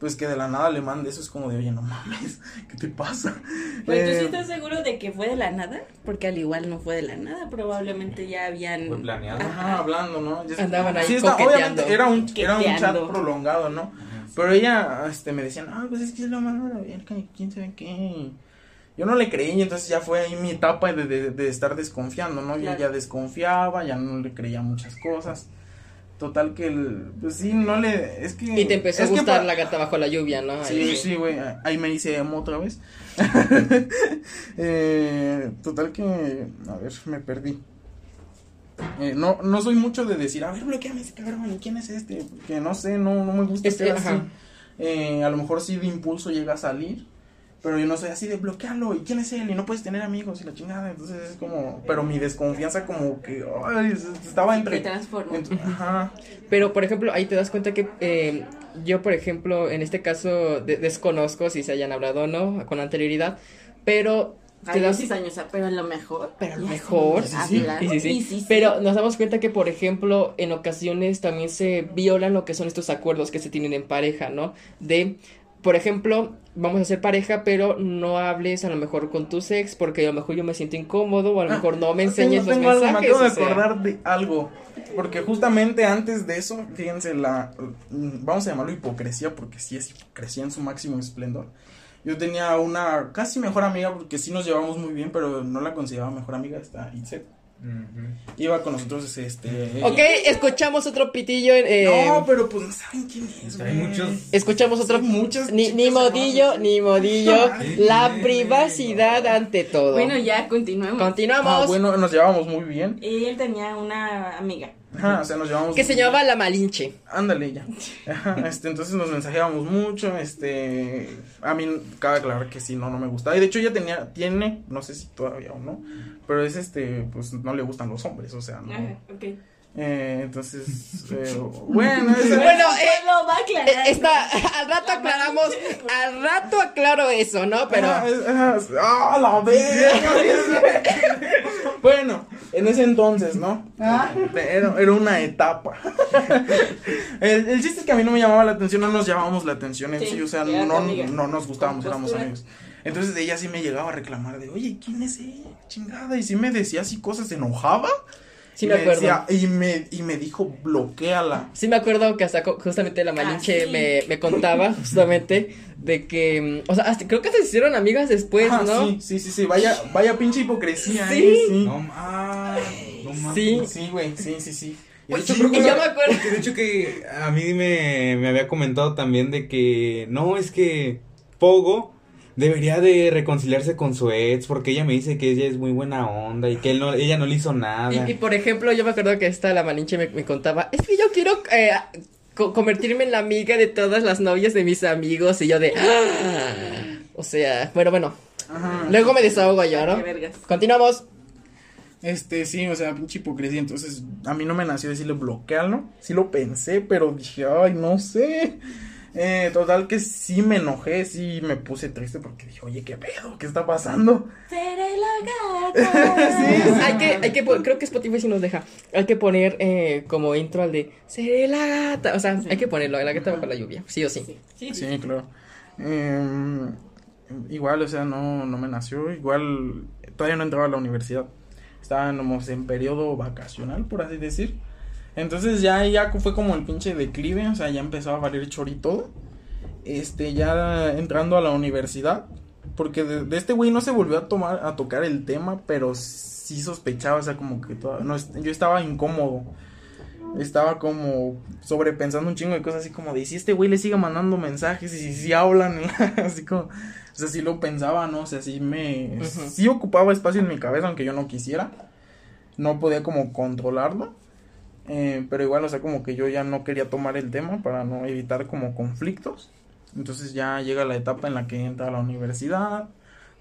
Pues que de la nada le mande eso, es como de, oye, no mames, (laughs) ¿qué te pasa? Pero tú sí Eh, estás seguro de que fue de la nada, porque al igual no fue de la nada, probablemente ya habían Fue planeado. Ajá, hablando, ¿no? Ya- Andaban ahí sí, está- obviamente era un, era un chat prolongado, ¿no? Pero ella, este, me decía, no, pues es que es lo verga, y quién sabe qué. Yo no le creí, y entonces ya fue ahí mi etapa de, de, de estar desconfiando, ¿no? Yo Claro. ya desconfiaba, ya no le creía muchas cosas. Total que, el, pues sí, no le, es que... Y te empezó a gustar la gata bajo la lluvia, ¿no? Sí, Ahí. sí, güey, ahí me hice emo otra vez. (laughs) (laughs) eh, total que, a ver, me perdí. Eh, no, no soy mucho de decir, a ver, bloqueame ese cabrón, ¿quién es este? Porque no sé, no, no me gusta Este, ser así. Eh, a lo mejor sí de impulso llega a salir, pero yo no soy así de bloquearlo, ¿y quién es él? Y no puedes tener amigos y la chingada, entonces es como, pero mi desconfianza como que, ay, estaba entre... Te transformó. entre- ajá, Pero, por ejemplo, ahí te das cuenta que eh, yo, por ejemplo, en este caso de- desconozco si se hayan hablado o no con anterioridad, pero te Ay, das sí, años, pero a lo mejor. Pero a lo mejor, sí, sí. Sí, sí, sí. Y sí, sí. Pero nos damos cuenta que, por ejemplo, en ocasiones también se violan lo que son estos acuerdos que se tienen en pareja, ¿no? De, por ejemplo, vamos a ser pareja, pero no hables a lo mejor con tu ex porque a lo mejor yo me siento incómodo o a lo mejor no me enseñes los tengo algo, mensajes. Me acabo de o sea. acordar de algo. Porque justamente antes de eso, fíjense, la. mm, Vamos a llamarlo hipocresía, porque sí es hipocresía en su máximo esplendor. Yo tenía una casi mejor amiga, porque sí nos llevamos muy bien, pero no la consideraba mejor amiga, esta Itzel. Iba con nosotros, este. Ok, escuchamos otro pitillo. eh, No, pero pues no saben quién es, Hay muchos. Escuchamos otro. Sí, muchas Ni, ni modillo, ni modillo. (laughs) La privacidad ante todo. Bueno, ya continuemos. Continuamos. Ah, bueno, nos llevábamos muy bien. Y él tenía una amiga. Ajá, o sea, nos llevábamos Que se llamaba La Malinche. Ándale ya. Ajá, este, entonces nos mensajeábamos mucho, este, a mí cabe aclarar que sí, no, no me gustaba. Y de hecho ella tenía, tiene, no sé si todavía o no, pero es este, pues no le gustan los hombres, o sea, no. Ajá, ok. Eh, entonces, (laughs) eh, bueno, esa- Bueno, eh, lo va a aclarar. Eh, Está, al rato aclaramos, al rato aclaro eso, ¿no? Pero es- ajá, ¡Ah, la verga! (laughs) bueno, En ese entonces, ¿no? Era, era una etapa. (laughs) el, el chiste es que a mí no me llamaba la atención, no nos llamábamos la atención en sí, Sí, o sea, no, no nos gustábamos, éramos postura. amigos. Entonces ella sí me llegaba a reclamar de, oye, ¿quién es ella? Chingada. Y sí me decía así cosas, se enojaba. Sí y me acuerdo. decía- y, me, y me dijo, bloqueala. Sí me acuerdo que hasta justamente la Malinche Ah, sí. me, me contaba justamente de que, o sea, hasta- creo que se hicieron amigas después, Ajá, ¿no? Sí, sí, sí, sí, vaya, vaya pinche hipocresía, Sí. ¿eh? Sí. No, ah, no mames. Sí. Sí, güey, sí, sí, sí. Y De hecho, Y que- yo me acuerdo. de hecho que a mí me, me había comentado también de que no, es que Pogo debería de reconciliarse con su ex porque ella me dice que ella es muy buena onda y que él no, ella no le hizo nada. Y, y, por ejemplo, yo me acuerdo que esta la Malinche me, me contaba, es que yo quiero eh, co- convertirme en la amiga de todas las novias de mis amigos y yo de... "Ah". O sea, bueno, bueno, Ajá. luego me desahogo yo, ¿no? Qué vergas. Continuamos. Este, sí, o sea, pinche hipocresía. Entonces, a mí no me nació decirle bloquearlo. Sí lo pensé, pero dije, ay, no sé. Eh, total que sí me enojé, sí me puse triste porque dije, oye, ¿qué pedo? ¿Qué está pasando? Seré la (laughs) gata. Sí, sí. Hay que, hay que, creo que Spotify sí nos deja. Hay que poner eh, como intro al de Seré la gata. O sea, hay que ponerlo, la gata bajo la lluvia, sí o sí. Sí, sí, Sí, claro. Em, igual, o sea, no, no me nació. Igual, todavía no entraba a la universidad. Estábamos en periodo vacacional, por así decir. Entonces ya, ya fue como el pinche declive, o sea, ya empezó a valer chori todo. Este, ya entrando a la universidad. Porque de, de este güey no se volvió a tomar, a tocar el tema, pero sí sospechaba, o sea, como que toda- no, yo estaba incómodo. Estaba como sobrepensando un chingo de cosas así como de, "¿Y si este güey le sigue mandando mensajes y si, si hablan, (laughs) así como, o sea, sí lo pensaba, ¿no? O sea, sí me, Ujú. sí ocupaba espacio en mi cabeza, aunque yo no quisiera, no podía como controlarlo, eh, pero igual, o sea, como que yo ya no quería tomar el tema para no evitar como conflictos, entonces ya llega la etapa en la que entra a la universidad,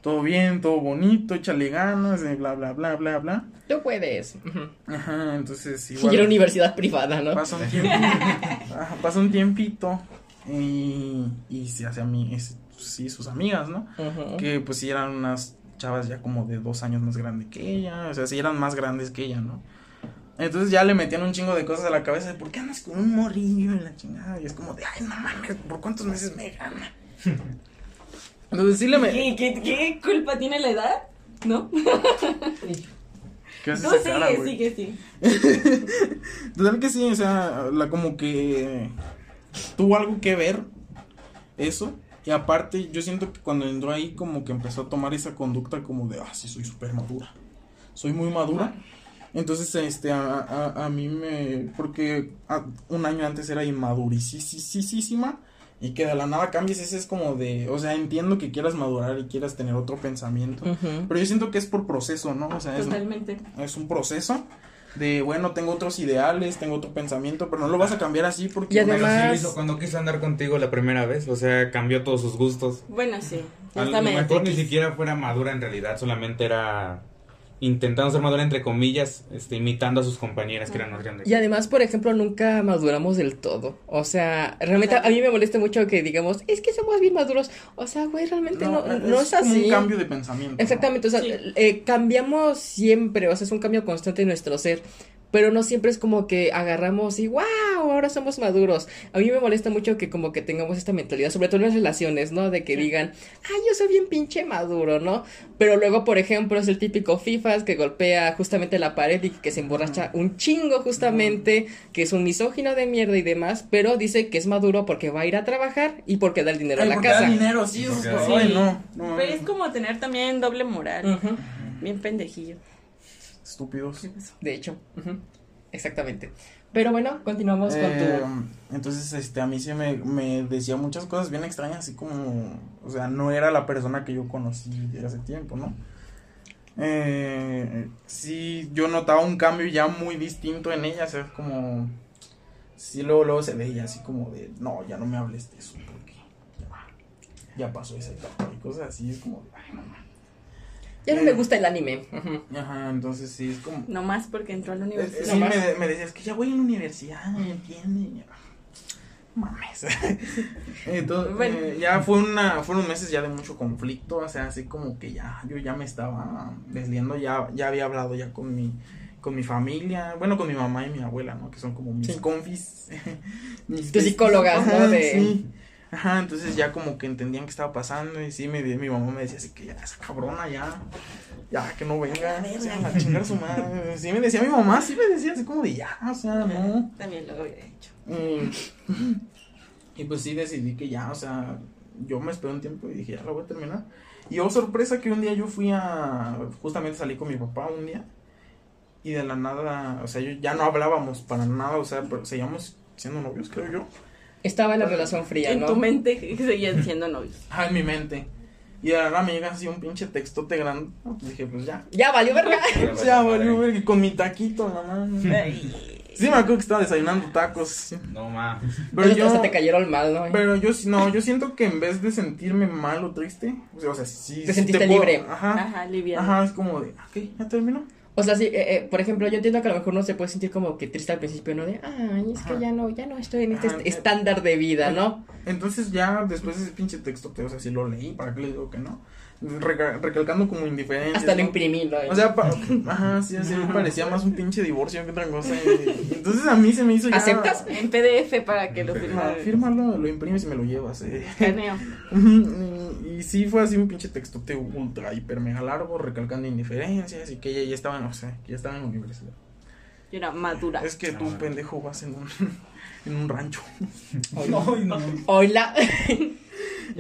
todo bien, todo bonito, échale ganas, eh, bla, bla, bla, bla, bla, Tú puedes. Ajá, entonces igual... era universidad privada, ¿no? Pasa un tiempo, ajá, pasa un tiempito y, y se hace a mí, es- sí, sus amigas, ¿no? Ujú. Que pues sí eran unas chavas ya como de dos años más grandes que ella, o sea, sí eran más grandes que ella, ¿no? Entonces ya le metían un chingo de cosas a la cabeza de ¿por qué andas con un morrillo en la chingada? Y es como de, ay, no mames, ¿por cuántos meses me gana? (laughs) Entonces sí le me... ¿Qué, qué, qué culpa tiene la edad? ¿No? ¿Qué haces Tú esa cara, sigue, sigue, sigue. (laughs) Total que sí, o sea, la como que tuvo algo que ver eso. Y aparte, yo siento que cuando entró ahí, como que empezó a tomar esa conducta como de, ah, sí, soy súper madura. Soy muy madura. Entonces, este, a, a, a mí me. Porque a- un año antes era inmaduricísima. Y que de la nada cambies, ese es como de. O sea, entiendo que quieras madurar y quieras tener otro pensamiento. Pero yo siento que es por proceso, ¿no? O sea, es, Totalmente. es un proceso de, bueno, tengo otros ideales, tengo otro pensamiento, pero no lo vas a cambiar así porque... Y además- lo hizo cuando quiso andar contigo la primera vez, o sea, cambió todos sus gustos. Bueno, sí. A lo mejor ni siquiera fuera madura en realidad, solamente era intentando ser madura entre comillas, este, imitando a sus compañeras que eran más grandes. Y además, por ejemplo, nunca maduramos del todo. O sea, realmente a mí me molesta mucho que digamos, es que somos bien maduros. O sea, güey, realmente no, no, es, así. un cambio de pensamiento. ¿no? Exactamente, o sea, Sí. eh, cambiamos siempre, o sea, es un cambio constante en nuestro ser, pero no siempre es como que agarramos y wow, ahora somos maduros. A mí me molesta mucho que como que tengamos esta mentalidad, sobre todo en las relaciones, ¿no? De que digan, ay, yo soy bien pinche maduro, ¿no? Pero luego, por ejemplo, es el típico FIFAs que golpea justamente la pared y que se emborracha un chingo justamente, que es un misógino de mierda y demás, pero dice que es maduro porque va a ir a trabajar y porque da el dinero Ay, a la porque da casa. dinero, sí, ay, Sí. no, no, Pero es como tener también doble moral. Bien pendejillo. Estúpidos. De hecho, exactamente. Pero bueno, continuamos con tu... entonces, este, a mí sí me, me decía muchas cosas bien extrañas, así como, o sea, no era la persona que yo conocí de hace tiempo, ¿no? Eh, sí, yo notaba un cambio ya muy distinto en ella, o sea, como, sí, luego, luego se veía así como de, no, ya no me hables de eso, porque ya, ya pasó esa etapa y cosas así, es como, ay, no, mames. Ya no me gusta el anime. Ajá, entonces sí, es como, No más porque entró a la eh, universidad. Sí, me, me decías que ya voy a la universidad, ¿me entiendes? Mames. (laughs) Entonces, Bueno. eh, ya fue una, fueron meses ya de mucho conflicto, o sea, así como que ya, yo ya me estaba desliando, ya, ya había hablado ya con mi, con mi familia, bueno, con mi mamá y mi abuela, ¿no? Que son como mis Sí. confis. (laughs) mis Tus psicólogas, ¿no? De- sí. Ajá, entonces ya como que entendían qué estaba pasando y sí, me, mi mamá me decía así que ya, esa cabrona, ya, ya, que no venga, o sea, a chingar a su madre. Sí me decía mi mamá, sí me decía así como de ya, o sea, no. También lo hubiera hecho. Y, y pues sí decidí que ya, o sea, yo me esperé un tiempo y dije, ya la voy a terminar. Y oh, sorpresa que un día yo fui a, justamente salí con mi papá un día y de la nada, o sea, yo ya no hablábamos para nada, o sea, pero seguíamos siendo novios, creo yo. Estaba en la relación fría, En ¿no? tu mente seguían siendo novios. (laughs) Ah, en mi mente. Y nada me llega así un pinche textote grande. Dije, pues ya. Ya valió verga. (laughs) Ya, valió, verga, con mi taquito, mano. Sí, me acuerdo que estaba desayunando tacos. sí. No mames. Pero yo, se te cayeron mal, ¿no? pero yo, sí- no, yo siento que en vez de sentirme mal o triste, o sea, o sea sí. Te sí sentiste puedo- libre. Ajá. Ajá, liviano. Ajá, es como de, ok, ya terminó. O sea, sí, eh, eh, por ejemplo, yo entiendo que a lo mejor uno se puede sentir como que triste al principio, ¿no? De, ay, es que ya no, ya no estoy en este Ajá, est- eh, estándar de vida, ¿no? Entonces ya después de ese pinche texto, o sea, sí lo leí, ¿para qué le digo que no? Reca- recalcando como indiferencia. Hasta lo ¿no? imprimí, ¿no? O sea, pa- ajá, sí, así me (laughs) parecía más un pinche divorcio que otra cosa. y- entonces a mí se me hizo ya. ¿Aceptas? En PDF para que lo Ah, firmara. fírmalo, lo imprimes y me lo llevas. eh. (laughs) Y, y sí fue así un pinche textote ultra hiper mega largo, recalcando indiferencias y que ella ya estaba, en- o sea, que ya estaba en la universidad. Yo era madura. Es que tú, Ah. pendejo, vas en un, en un rancho. (laughs) Hola,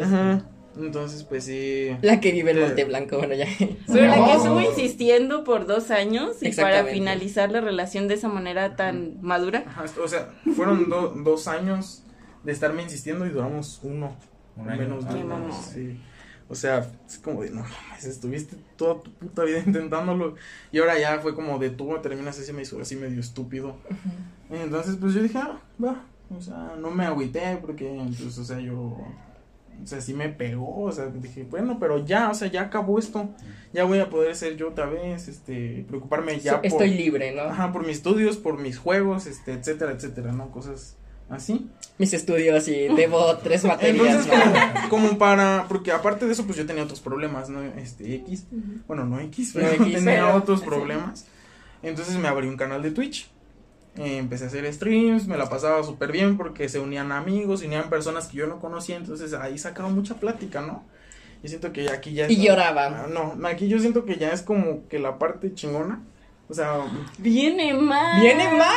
Ajá. Entonces, pues sí. la que vive en Eh. Monte Blanco, bueno, ya. Pero la que estuvo insistiendo por dos años y para finalizar la relación de esa manera tan madura. Ajá, o sea, fueron do- dos años de estarme insistiendo y duramos uno. Un año. menos de Ay, un año, mamá. sí. O sea, es como de, no mames, estuviste toda tu puta vida (laughs) intentándolo. Y ahora ya fue como de tú terminas así, me hizo así medio estúpido. Entonces, pues yo dije, ah, va. O sea, no me agüité porque, pues, o sea, yo. O sea, sí me pegó. O sea, dije, bueno, pero ya, o sea, ya acabó esto. Ya voy a poder ser yo otra vez, este, preocuparme ya por. Estoy libre, ¿no? Ajá, por mis estudios, por mis juegos, este, etcétera, etcétera, ¿no? Cosas así. Mis estudios y debo (laughs) tres materias, Entonces, ¿no? como, como para, porque aparte de eso, pues yo tenía otros problemas, ¿no? Este, X, bueno, no X, No pero X, tenía pero- otros (laughs) problemas. Entonces me abrí un canal de Twitch. Eh, empecé a hacer streams, me la pasaba súper bien porque se unían amigos, se unían personas que yo no conocía, entonces ahí sacaba mucha plática, ¿no? Yo siento que aquí ya es... Y lloraba. Ah, No, aquí yo siento que ya es como que la parte chingona. O sea, Viene más. ¡Viene más!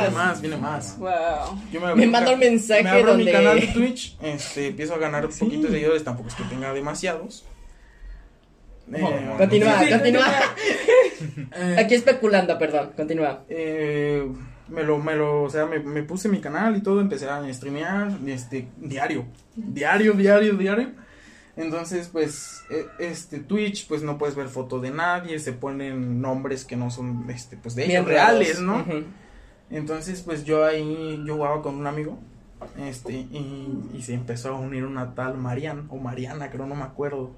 viene más, viene más. Wow. Yo Me abrí manda un mensaje me abro mi canal de Twitch, este, empiezo a ganar un poquito de seguidores, tampoco es que tenga demasiados. Eh, Continúa, Sí, sí, continúa. eh, (laughs) Aquí especulando, perdón, continúa. eh, me lo, me lo, o sea, me, me puse mi canal y todo, empecé a streamear, este, diario, diario, diario, diario. Entonces, pues, eh, este, Twitch, pues no puedes ver foto de nadie, se ponen nombres que no son, este, pues de ellos, reales, ¿no? Entonces, pues yo ahí, yo jugaba con un amigo, este, y, y se empezó a unir una tal Marian, o Mariana, creo, no me acuerdo.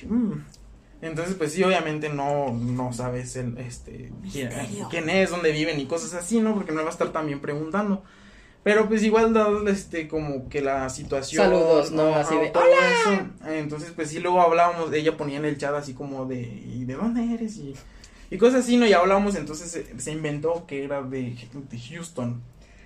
Y "Mm". Entonces, pues sí, obviamente no, no sabes el, este, quién, es, dónde viven y cosas así, ¿no? Porque me va a estar también preguntando. Pero pues igual dado este como que la situación. Saludos, ¿no? Así de, todo eso. Entonces, pues sí, luego hablábamos, ella ponía en el chat así como de, ¿y de dónde eres? Y, y cosas así, ¿no? Y hablábamos, entonces se, se inventó que era de, de Houston,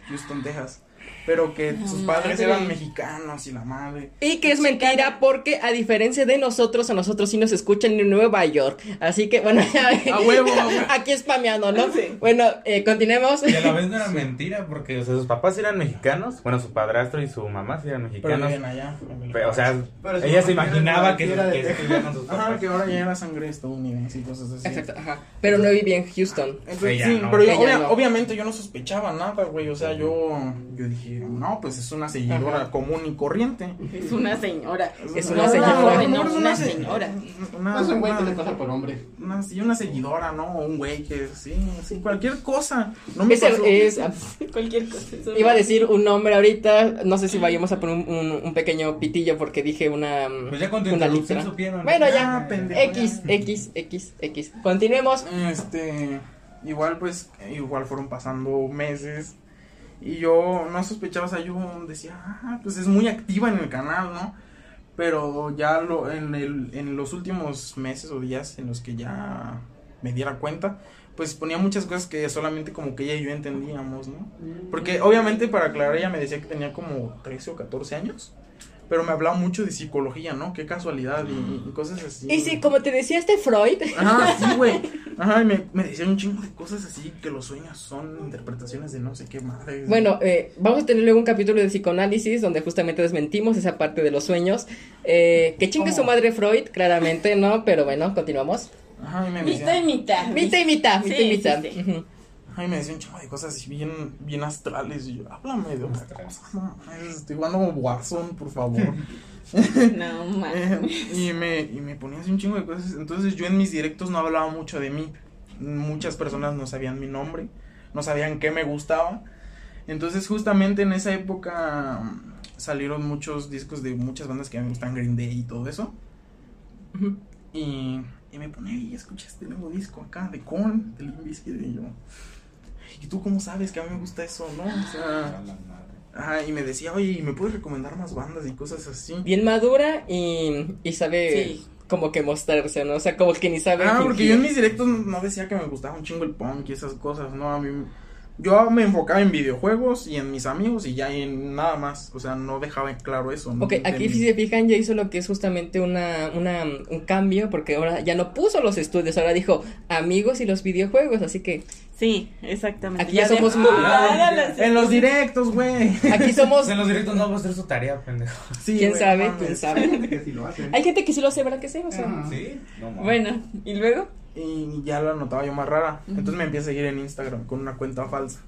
Houston, Texas. Pero que La sus padres madre. eran mexicanos y la madre. Y que es mentira porque a diferencia de nosotros, a nosotros sí nos escuchan en Nueva York. Así que bueno, ya A huevo, a (laughs) huevo. aquí spameando, ¿no? Bueno, eh, continuemos. Y a la vez no era (laughs) mentira, porque o sea, sus papás eran mexicanos, bueno, su padrastro y su mamá sí eran Pero mexicanos. viven allá. Pero, o sea, Pero ella se imaginaba era- que, era de que vivía con sus Ajá, papás. que ahora ya era sangre estadounidense y cosas así. Exacto, ajá. Pero no vivía en Houston. Entonces, sí, no. pero yo, obvia- no. obviamente yo no sospechaba nada, güey. O sea, yo, yo dije, no, pues es una seguidora Ajá. común y corriente. Es una señora. Es una señora. no, es una se- señora. Una, es un güey que le pasa por hombre. una- sí, una seguidora, ¿no? O un güey que, sí, sí, cualquier cosa. No me Es pasó. es- (laughs) Cualquier cosa. eso iba a decir un nombre ahorita. No sé si vayamos a poner un, un- un pequeño pitillo porque dije una. Pues ya con tu una supieron. Bueno, Ya, ya. pendejo, X, ya. X, X, X. Continuemos. Este, igual pues, igual fueron pasando meses y yo no sospechaba, o sea, yo decía, ah, pues es muy activa en el canal, ¿no? Pero ya lo, en, el, en los últimos meses o días en los que ya me diera cuenta, pues ponía muchas cosas que solamente como que ella y yo entendíamos, ¿no? Porque obviamente para aclarar ella me decía que tenía como 13 o 14 años, pero me hablaba mucho de psicología, ¿no? Qué casualidad y, y cosas así. Y sí, como te decía este Freud, Ajá, sí, güey. (laughs) Ajá, y me, me decía un chingo de cosas así, que los sueños son interpretaciones de no sé qué madre. Bueno, eh, vamos a tener luego un capítulo de psicoanálisis donde justamente desmentimos esa parte de los sueños. Eh, que chingue su madre Freud, claramente, ¿no? Pero bueno, continuamos. Ajá, y me Mitad y mitad. Mitad y mitad, mitad y Sí, mitad. Ajá, y me decía un chingo de cosas así bien, bien astrales. Y yo, háblame de otra cosa, no mames, estoy jugando Warzone, por favor. (laughs) No, man. (laughs) y me, y me ponía así un chingo de cosas. Entonces yo en mis directos no hablaba mucho de mí. Muchas personas no sabían mi nombre, no sabían qué me gustaba. Entonces justamente en esa época mm, salieron muchos discos de muchas bandas que me gustan, Green Day y todo eso. Y, y me ponía, y escucha este nuevo disco acá de Korn, de Limp Bizkit", y yo, ¿y tú cómo sabes que a mí me gusta eso, no? O sea, ajá, y me decía, oye, ¿y me puedes recomendar más bandas y cosas así? Bien madura y, y sabe Sí. como que mostrarse, ¿no? O sea, como que ni sabe. Ah, porque yo en mis directos no decía que me gustaba un chingo el punk y esas cosas, no, a mí yo me enfocaba en videojuegos y en mis amigos y ya en nada más, o sea, no dejaba en claro eso. ¿no? Ok, De aquí si se fijan ya hizo lo que es justamente una, una, un cambio porque ahora ya no puso los estudios, ahora dijo amigos y los videojuegos, así que Sí, exactamente. Aquí ya somos muy- las- En los directos, güey. aquí somos, En los directos no va a hacer su tarea, pendejo. Sí, quién sabe, no quién sabe. (laughs) que sí lo hacen. Hay gente que sí lo hace, ¿verdad que sí? O sea, Ajá. ¿Sí? No mames. Bueno, ¿y luego? Y ya lo notaba yo más rara. Entonces me empecé a seguir en Instagram con una cuenta falsa.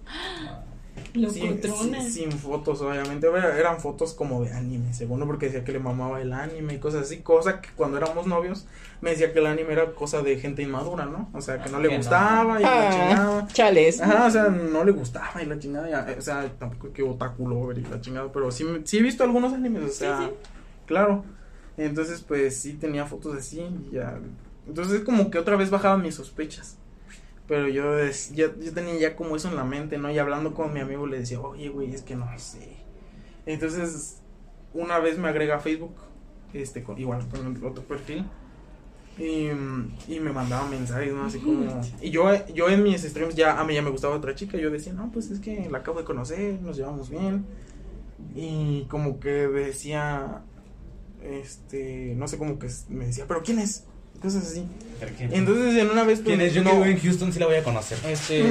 Sin, sin- sin fotos, obviamente. Era- Eran fotos como de anime, según porque decía que le mamaba el anime y cosas así. Cosa que cuando éramos novios me decía que el anime era cosa de gente inmadura, ¿no? O sea, que no le Que no. gustaba y la ah, chingada. chales. Ajá, o sea, no le gustaba y la chingada. ya, O sea, tampoco que otaku lover y la chingada. Pero sí, me- sí he visto algunos animes, o sea, sí. claro. Entonces, pues sí tenía fotos así y ya. Entonces, como que otra vez bajaban mis sospechas. Pero yo, ya, yo tenía ya como eso en la mente, ¿no? Y hablando con mi amigo le decía, oye, güey, es que no sé. Entonces, una vez me agrega a Facebook, este, con, igual con el otro perfil. Y, y me mandaba mensajes, ¿no? Así como... Y yo, yo en mis streams ya, a mí ya me gustaba otra chica. Yo decía, no, pues es que la acabo de conocer, nos llevamos bien. Y como que decía, este, no sé, como que me decía, pero ¿quién es? Cosas así. Entonces en una vez... pues, ¿Quién es? Yo no- que vivo en Houston sí la voy a conocer. este,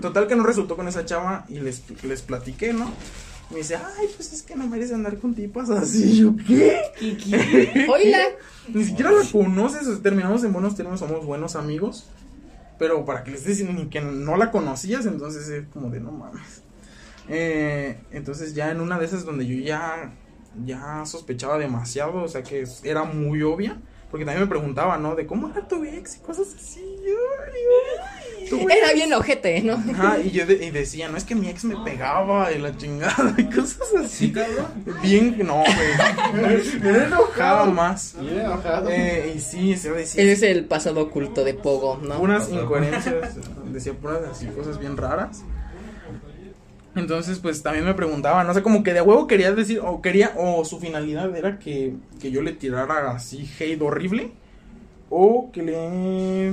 total que no resultó con esa chava y les, les platiqué, ¿no? Me dice, ay, pues es que no merece andar con tipas así. Yo, ¿qué? (laughs) Oíla. Ni siquiera la conoces, terminamos en buenos términos, somos buenos amigos. Pero para que les estés diciendo ni que no la conocías, entonces es como de no mames. Eh, entonces ya en una de esas donde yo ya, ya sospechaba demasiado, o sea que era muy obvia. Porque también me preguntaba, ¿no? De cómo era tu ex y cosas así. Ay, ay, tu Era ex. bien ojete, ¿no? Ajá, y yo de- y decía, no es que mi ex me pegaba y la chingada y cosas así. Bien, no, güey. Me enojaba más. Bien enojado. Eh, y sí, se decía Ese es el pasado oculto de Pogo, ¿no? unas incoherencias, decía puras así cosas bien raras. Entonces, pues también me preguntaba, no sé, como que de huevo quería decir, o quería, o su finalidad era que, que yo le tirara así hate horrible, o que le,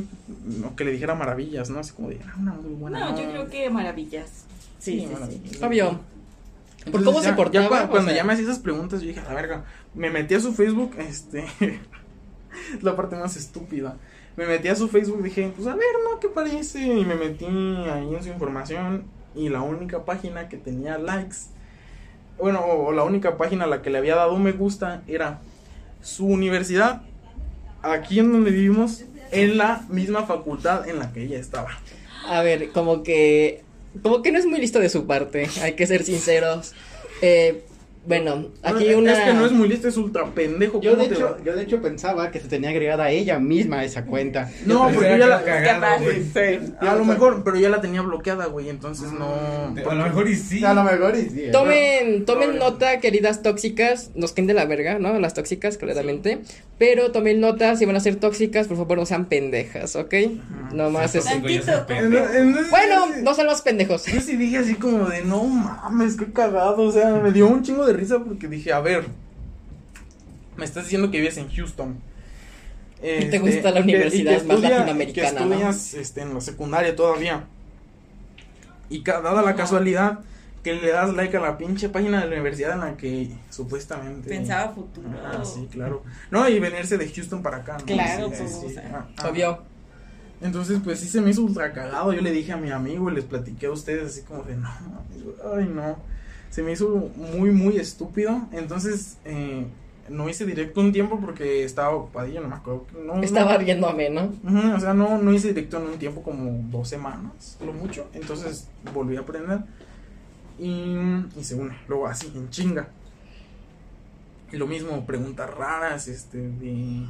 o que le dijera maravillas, ¿no? Así como de, ah, una muy buena. No, yo onda". creo que maravillas. Sí, sí, sí. maravillas. Obvio. Por Entonces, cómo ya- se portaba. Ya cuando sea, ya me hacía esas preguntas, yo dije, a la verga. Me metí a su Facebook, (laughs) este. es la parte más estúpida. Me metí a su Facebook, dije, pues a ver, ¿no? ¿Qué parece? Y me metí ahí en su información. Y la única página que tenía likes, bueno, o, la única página a la que le había dado me gusta era su universidad, aquí en donde vivimos, en la misma facultad en la que ella estaba. A ver, como que. Como que no es muy listo de su parte, hay que ser sinceros. Eh, bueno, aquí No, una. Es que no es muy listo, es ultra pendejo. Yo ¿cómo de, hecho, va? yo de hecho pensaba que se tenía agregada a ella misma esa cuenta. No, porque que ya la, cagado. Sí. A lo mejor, pero ya la tenía bloqueada, güey, entonces no. A lo mejor y sí. A lo mejor y sí. ¿eh? Tomen, tomen Pobre. nota, queridas tóxicas, nos de la verga, ¿no? Las tóxicas, claramente. Pero tomen nota, si van a ser tóxicas, por favor no sean pendejas, ¿ok? No más es... Bueno, no sean los pendejos. Yo sí dije así como de, no mames, qué cagado. O sea, me dio un chingo de risa porque dije, a ver, me estás diciendo que vives en Houston. Y te gusta la universidad más latinoamericana, Que ¿no? estudias este, en la secundaria todavía. Y ca- dada la casualidad que le das like a la pinche página de la universidad en la que supuestamente. Pensaba futuro. Ah, sí, claro. No, y venirse de Houston para acá. ¿no? Claro, Sí, pues, sí, o sea. Ah, ah. Obvio. Entonces, pues sí se me hizo ultra cagado. Yo le dije a mi amigo y les platiqué a ustedes así como de, no, ay, no. Se me hizo muy, muy estúpido. Entonces, eh, no hice directo un tiempo porque estaba ocupadillo, no me acuerdo. No, Estaba no, riéndome, ¿no? O sea, no, no hice directo en un tiempo como dos semanas, lo mucho. Entonces volví a aprender. Y, se une, luego así, en chinga. Y lo mismo, preguntas raras, este, de...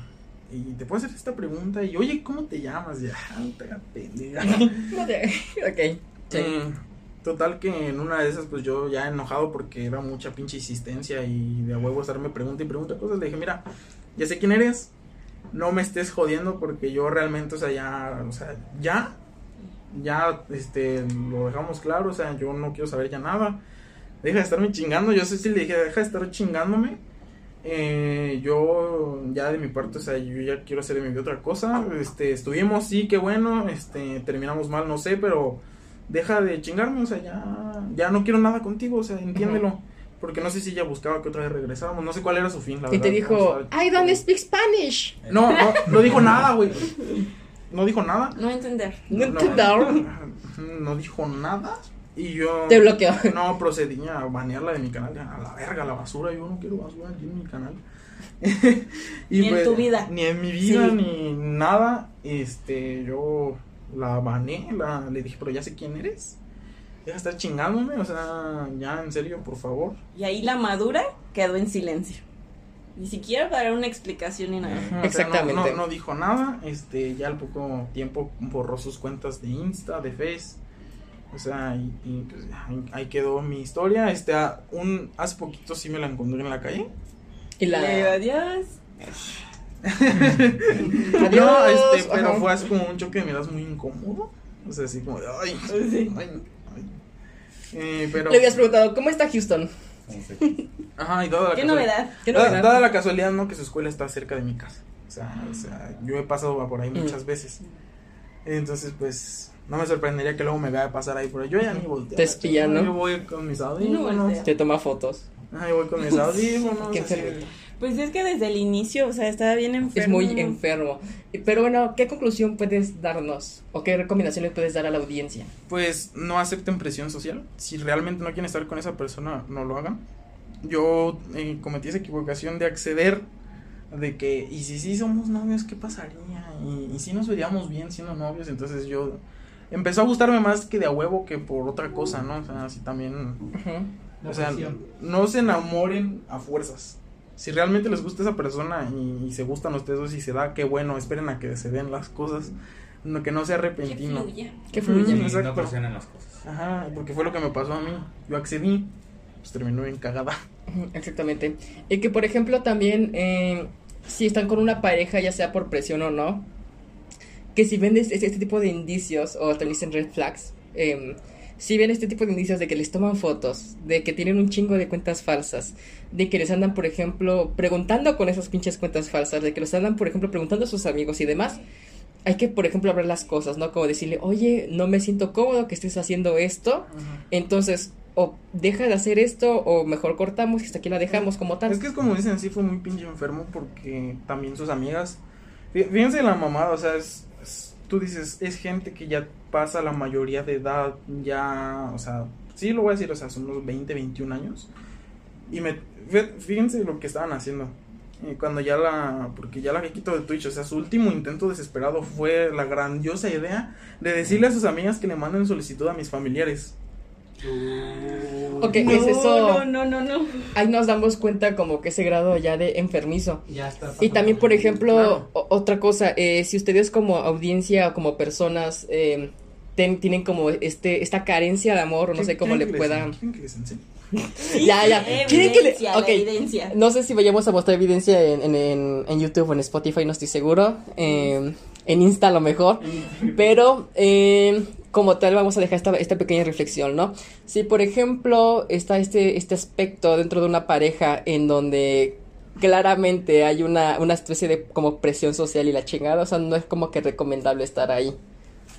Y te puedo hacer esta pregunta y, oye, ¿cómo te llamas? Ya, (laughs) no te hagas pendeja. No (laughs) te- ok. Sí. Mm, Total que en una de esas, pues yo ya enojado porque era mucha pinche insistencia y de a huevo estarme pregunta y pregunta cosas, le dije, mira, ya sé quién eres, no me estés jodiendo porque yo realmente, o sea, ya, o sea, ya, ya, este, lo dejamos claro, o sea, yo no quiero saber ya nada, deja de estarme chingando, yo sé si le dije, deja de estar chingándome, eh, yo ya de mi parte, o sea, yo ya quiero hacer de mi vida otra cosa, este, estuvimos, sí, qué bueno, este, terminamos mal, no sé, pero deja de chingarme, o sea, ya, ya no quiero nada contigo, o sea, entiéndelo. Porque no sé si ella buscaba que otra vez regresáramos, no sé cuál era su fin, la Y te verdad, dijo, o sea, I don't speak Spanish. No, no, no dijo nada, güey. No dijo nada. No entender. No entendieron. No dijo nada. Y yo. Te bloqueó. No, procedí a banearla de mi canal. A la verga, a la basura. Yo no quiero basura aquí en mi canal. (laughs) Y Ni en tu vida. Ni en mi vida, Sí. ni nada. Este, yo la baneé. La, le dije, pero ya sé quién eres. Deja de estar chingándome. O sea, ya en serio, por favor. Y ahí la madura quedó en silencio. Ni siquiera para dar una explicación ni nada. Ajá, o sea, no- Exactamente. no, no dijo nada. Este, ya al poco tiempo borró sus cuentas de Insta, de Face. O sea, y, y, pues, ahí, ahí quedó mi historia. Este, un, hace poquito sí me la encontré en la calle. Y la... Le digo, adiós. (laughs) No, este, pero Ajá. fue así como un choque de miradas muy incómodo. O sea, así como de, ay, ay, ay. Eh, pero, Le habías preguntado, ¿cómo está Houston? ajá, y dada la Qué casual- novedad. ¿Qué Dada, novedad? dada la casualidad, ¿no? Que su escuela está cerca de mi casa. O sea, o sea, yo he pasado por ahí Mm. muchas veces. Entonces, pues, no me sorprendería que luego me vea a pasar ahí por ahí. Yo ya ni volteo. Te espía, ¿no? Yo voy con mis No audífonos. voltea. Te toma fotos. Ay, voy con mis (laughs) audífonos. Qué así. Pues es que desde el inicio, o sea, estaba bien enfermo. Es muy enfermo. Pero bueno, ¿qué conclusión puedes darnos? ¿O qué recomendaciones puedes dar a la audiencia? Pues no acepten presión social. Si realmente no quieren estar con esa persona, no lo hagan. Yo eh, cometí esa equivocación de acceder de que, y si sí somos novios, ¿qué pasaría? Y, y si nos veríamos bien siendo novios, entonces yo empezó a gustarme más que de a huevo que por otra cosa, ¿no? O sea, así también, o sea, no se enamoren a fuerzas. Si realmente les gusta esa persona y, y se gustan ustedes dos y se da, qué bueno, esperen a que se den las cosas, no, que no sea Que repentino. fluya. Que fluya. Sí, exacto. no presionen las cosas. Ajá, porque fue lo que me pasó a mí. Yo accedí, pues terminó en cagada. Exactamente. Y que, por ejemplo, también, eh, si están con una pareja, ya sea por presión o no, que si ven este, este tipo de indicios, o también dicen red flags, eh, si ven este tipo de indicios de que les toman fotos, de que tienen un chingo de cuentas falsas, de que les andan, por ejemplo, preguntando con esas pinches cuentas falsas, de que los andan, por ejemplo, preguntando a sus amigos y demás, hay que, por ejemplo, hablar las cosas, ¿no? Como decirle, oye, no me siento cómodo que estés haciendo esto, entonces, o deja de hacer esto, o mejor cortamos y hasta aquí la dejamos como tal. Es que es como dicen, sí fue muy pinche enfermo porque también sus amigas. fí- Fíjense la mamada, o sea, es- tú dices, es gente que ya pasa la mayoría de edad, ya, o sea, sí lo voy a decir, o sea, son unos 20, 21 años. Y me, fí- fíjense lo que estaban haciendo. eh, cuando ya la, porque ya la que quito de Twitch, o sea, su último intento desesperado fue la grandiosa idea de decirle a sus amigas que le manden solicitud a mis familiares. Ok, no, es eso. No, no, no, no. Ahí nos damos cuenta como que ese grado ya de enfermizo. Ya está. Y también, por ejemplo, Claro. otra cosa, eh, si ustedes como audiencia o como personas eh, ten- tienen como este esta carencia de amor, o no sé cómo le ¿Quieren que les- puedan... ¿Quieren que les enseñe? Ya, ya. ¿Quieren que le- Evidencia, la ok. evidencia. No sé si vayamos a mostrar evidencia en, en, en, en YouTube o en Spotify, no estoy seguro. Eh, en Insta a lo mejor. (laughs) Pero eh, como tal vamos a dejar esta, esta pequeña reflexión, ¿no? Si por ejemplo está este, este aspecto dentro de una pareja en donde claramente hay una, una especie de como presión social y la chingada, o sea, no es como que recomendable estar ahí.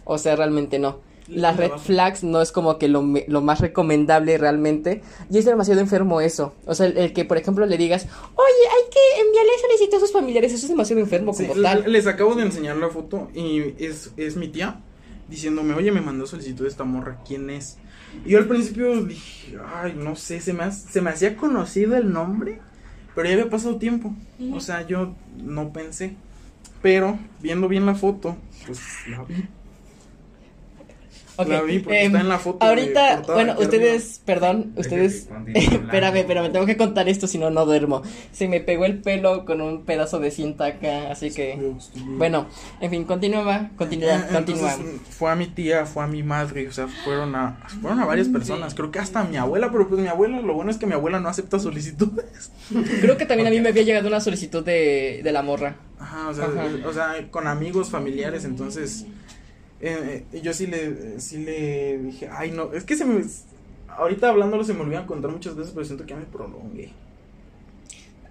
O sea, realmente no. Las red flags no es como que lo, lo más recomendable realmente. Y es demasiado enfermo eso. O sea, el, el que, por ejemplo, le digas, oye, hay que enviarle solicitud a sus familiares. Eso es demasiado enfermo Sí, como tal. les acabo de enseñar la foto y es, es mi tía diciéndome, oye, me mandó solicitud esta morra, ¿quién es? Y yo al principio dije, ay, no sé, se me, ha- se me hacía conocido el nombre, pero ya había pasado tiempo. O sea, yo no pensé. Pero viendo bien la foto, pues la vi. La vi porque em, está en la foto Ahorita, bueno, ustedes, perdón, ustedes. (laughs) espérame, espérame, tengo que contar esto, si no, no duermo. Se me pegó el pelo con un pedazo de cinta acá, así que. Bueno, en fin, continúa, continúa, continúa. fue a mi tía, fue a mi madre, o sea, fueron a, fueron a varias personas, creo que hasta a mi abuela, pero pues mi abuela, lo bueno es que mi abuela no acepta solicitudes. (laughs) Creo que también a mí me había llegado una solicitud de, de la morra. Ajá, o sea, Ajá. o sea, con amigos, familiares, entonces, eh, eh, yo sí le, sí le dije, ay no, es que se me, ahorita hablándolo se me olvidan contar muchas veces, pero siento que ya me prolongué.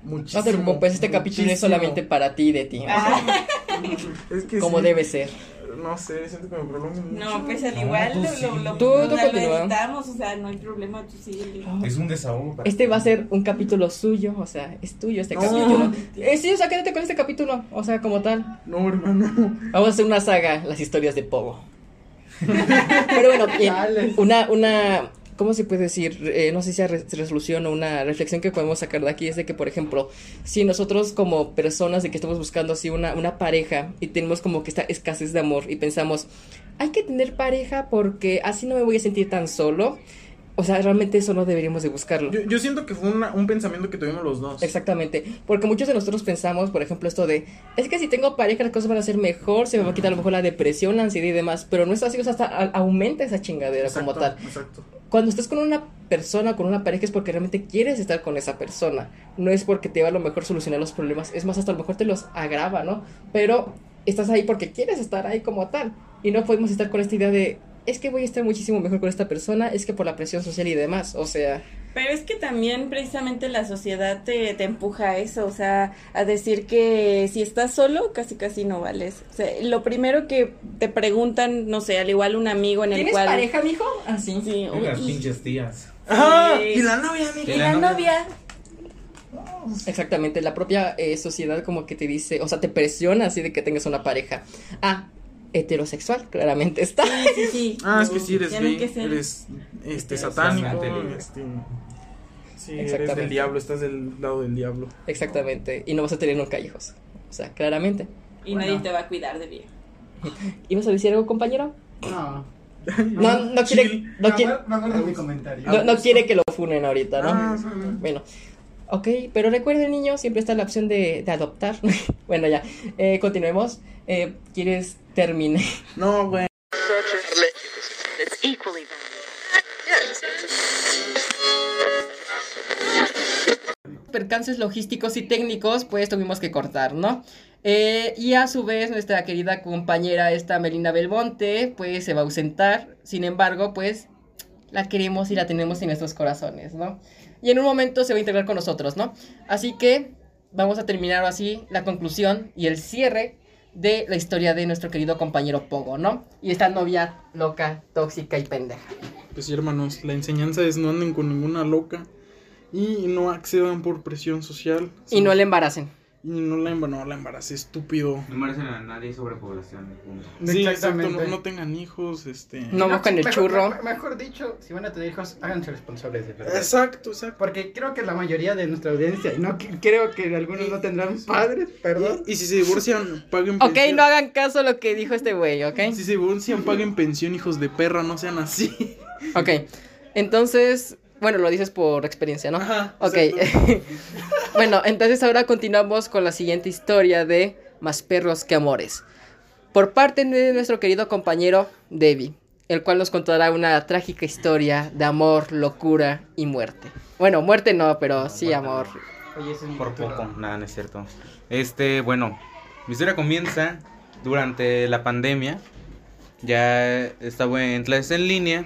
Muchísimo. No te preocupes, este capítulo es solamente para ti y de ti. (laughs) Es que Como sí, debe ser. No sé, siento que me prolongo mucho. No, pues al igual tú lo, lo, lo, Tú- o tú sea, lo continúa. editamos, o sea, no hay problema, tú sí. Es un desahogo. para Este va a ser un capítulo suyo, o sea, es tuyo este No. capítulo. Eh, sí, o sea, quédate con este capítulo, o sea, como tal. No, hermano. Vamos a hacer una saga, las historias de Pogo. (laughs) Pero bueno, bien, una, una, ¿cómo se puede decir? Eh, no sé si re- resolución o una reflexión que podemos sacar de aquí es de que, por ejemplo, si nosotros como personas de que estamos buscando así una, una pareja y tenemos como que esta escasez de amor y pensamos, hay que tener pareja porque así no me voy a sentir tan solo. O sea, realmente eso no deberíamos de buscarlo. Yo, yo siento que fue una- un pensamiento que tuvimos los dos. Exactamente, porque muchos de nosotros pensamos, por ejemplo, esto de, es que si tengo pareja las cosas van a ser mejor, se me va a quitar a lo mejor la depresión, la ansiedad y demás, pero no es así, o sea, hasta a- aumenta esa chingadera Exacto, como tal. Exacto. Cuando estás con una persona, con una pareja, es porque realmente quieres estar con esa persona, no es porque te va a lo mejor solucionar los problemas, es más, hasta a lo mejor te los agrava, ¿no? Pero estás ahí porque quieres estar ahí como tal, y no podemos estar con esta idea de, es que voy a estar muchísimo mejor con esta persona, es que por la presión social y demás, o sea... Pero es que también precisamente la sociedad te, te empuja a eso, o sea, a decir que si estás solo, casi casi no vales. O sea, lo primero que te preguntan, no sé, al igual un amigo en el ¿Tienes cual... pareja, mijo? Así. Sí, Y las pinches tías. Ah, Sí. y la novia, amiga. y la novia. Exactamente, la propia eh, sociedad como que te dice, o sea, te presiona así de que tengas una pareja. Ah, heterosexual, claramente está. Sí, sí. Ah, es que sí eres Tienen gay, que ser- eres este Eres satánico, este Sí, eres Exactamente. del diablo, estás del lado del diablo. Exactamente, y no vas a tener nunca hijos. O sea, claramente. Y nadie te va a cuidar de bien. (laughs) ¿Ibas a decir algo, compañero? No. Quiere, quiere, no, no quiere que lo funen ahorita, ¿no? Ah, Bueno, ok, pero recuerden, niños, siempre está la opción de, de adoptar. (laughs) bueno, ya, eh, continuemos. Eh, ¿Quieres terminar? No, güey. Percances logísticos y técnicos, pues tuvimos que cortar, ¿no? Eh, y a su vez, nuestra querida compañera, esta Melina Belmonte, pues se va a ausentar. Sin embargo, pues la queremos y la tenemos en nuestros corazones, ¿no? Y en un momento se va a integrar con nosotros, ¿no? Así que vamos a terminar así la conclusión y el cierre de la historia de nuestro querido compañero Pogo, ¿no? Y esta novia loca, tóxica y pendeja. Pues sí, hermanos, la enseñanza es no anden con ninguna loca y no accedan por presión social. Y no le embaracen. Y no la, emba- no la embarace, estúpido. No merecen a nadie sobrepoblación. punto. Sí, exacto, no, no tengan hijos, este... No buscan el mejor- churro. me- Mejor dicho, si van a tener hijos, háganse responsables de verdad. Exacto, exacto. Porque creo que la mayoría de nuestra audiencia, y no creo que algunos no tendrán padres, perdón. Y, y si se divorcian, paguen Ok, pensión. no hagan caso a lo que dijo este güey, ¿ok? Si se divorcian, paguen pensión, hijos de perra, no sean así. Ok, entonces, bueno, lo dices por experiencia, ¿no? Ajá, Ok, (laughs) bueno, entonces ahora continuamos con la siguiente historia de Más perros que amores. Por parte de nuestro querido compañero Debbie, el cual nos contará una trágica historia de amor, locura y muerte. Bueno, muerte no, pero sí muerte amor. Oye, ese es mi Por poco, nada, no es cierto. Este, bueno, mi historia comienza durante la pandemia. Ya estaba en clases en línea.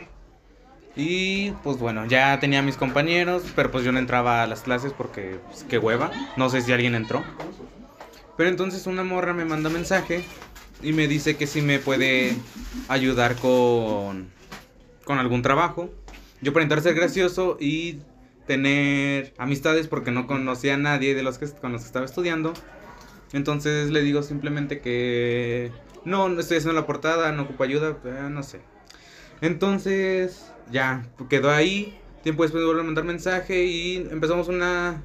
Y pues bueno, ya tenía mis compañeros, pero pues yo no entraba a las clases porque pues, qué hueva. No sé si alguien entró. Pero entonces una morra me manda mensaje y me dice que si me puede ayudar con, con algún trabajo. Yo para intentar ser gracioso y tener amistades porque no conocía a nadie de los que con los que estaba estudiando. Entonces le digo simplemente que no, no estoy haciendo la portada, no ocupo ayuda, eh, no sé. Entonces ya quedó ahí. Tiempo después me vuelve a mandar mensaje y empezamos una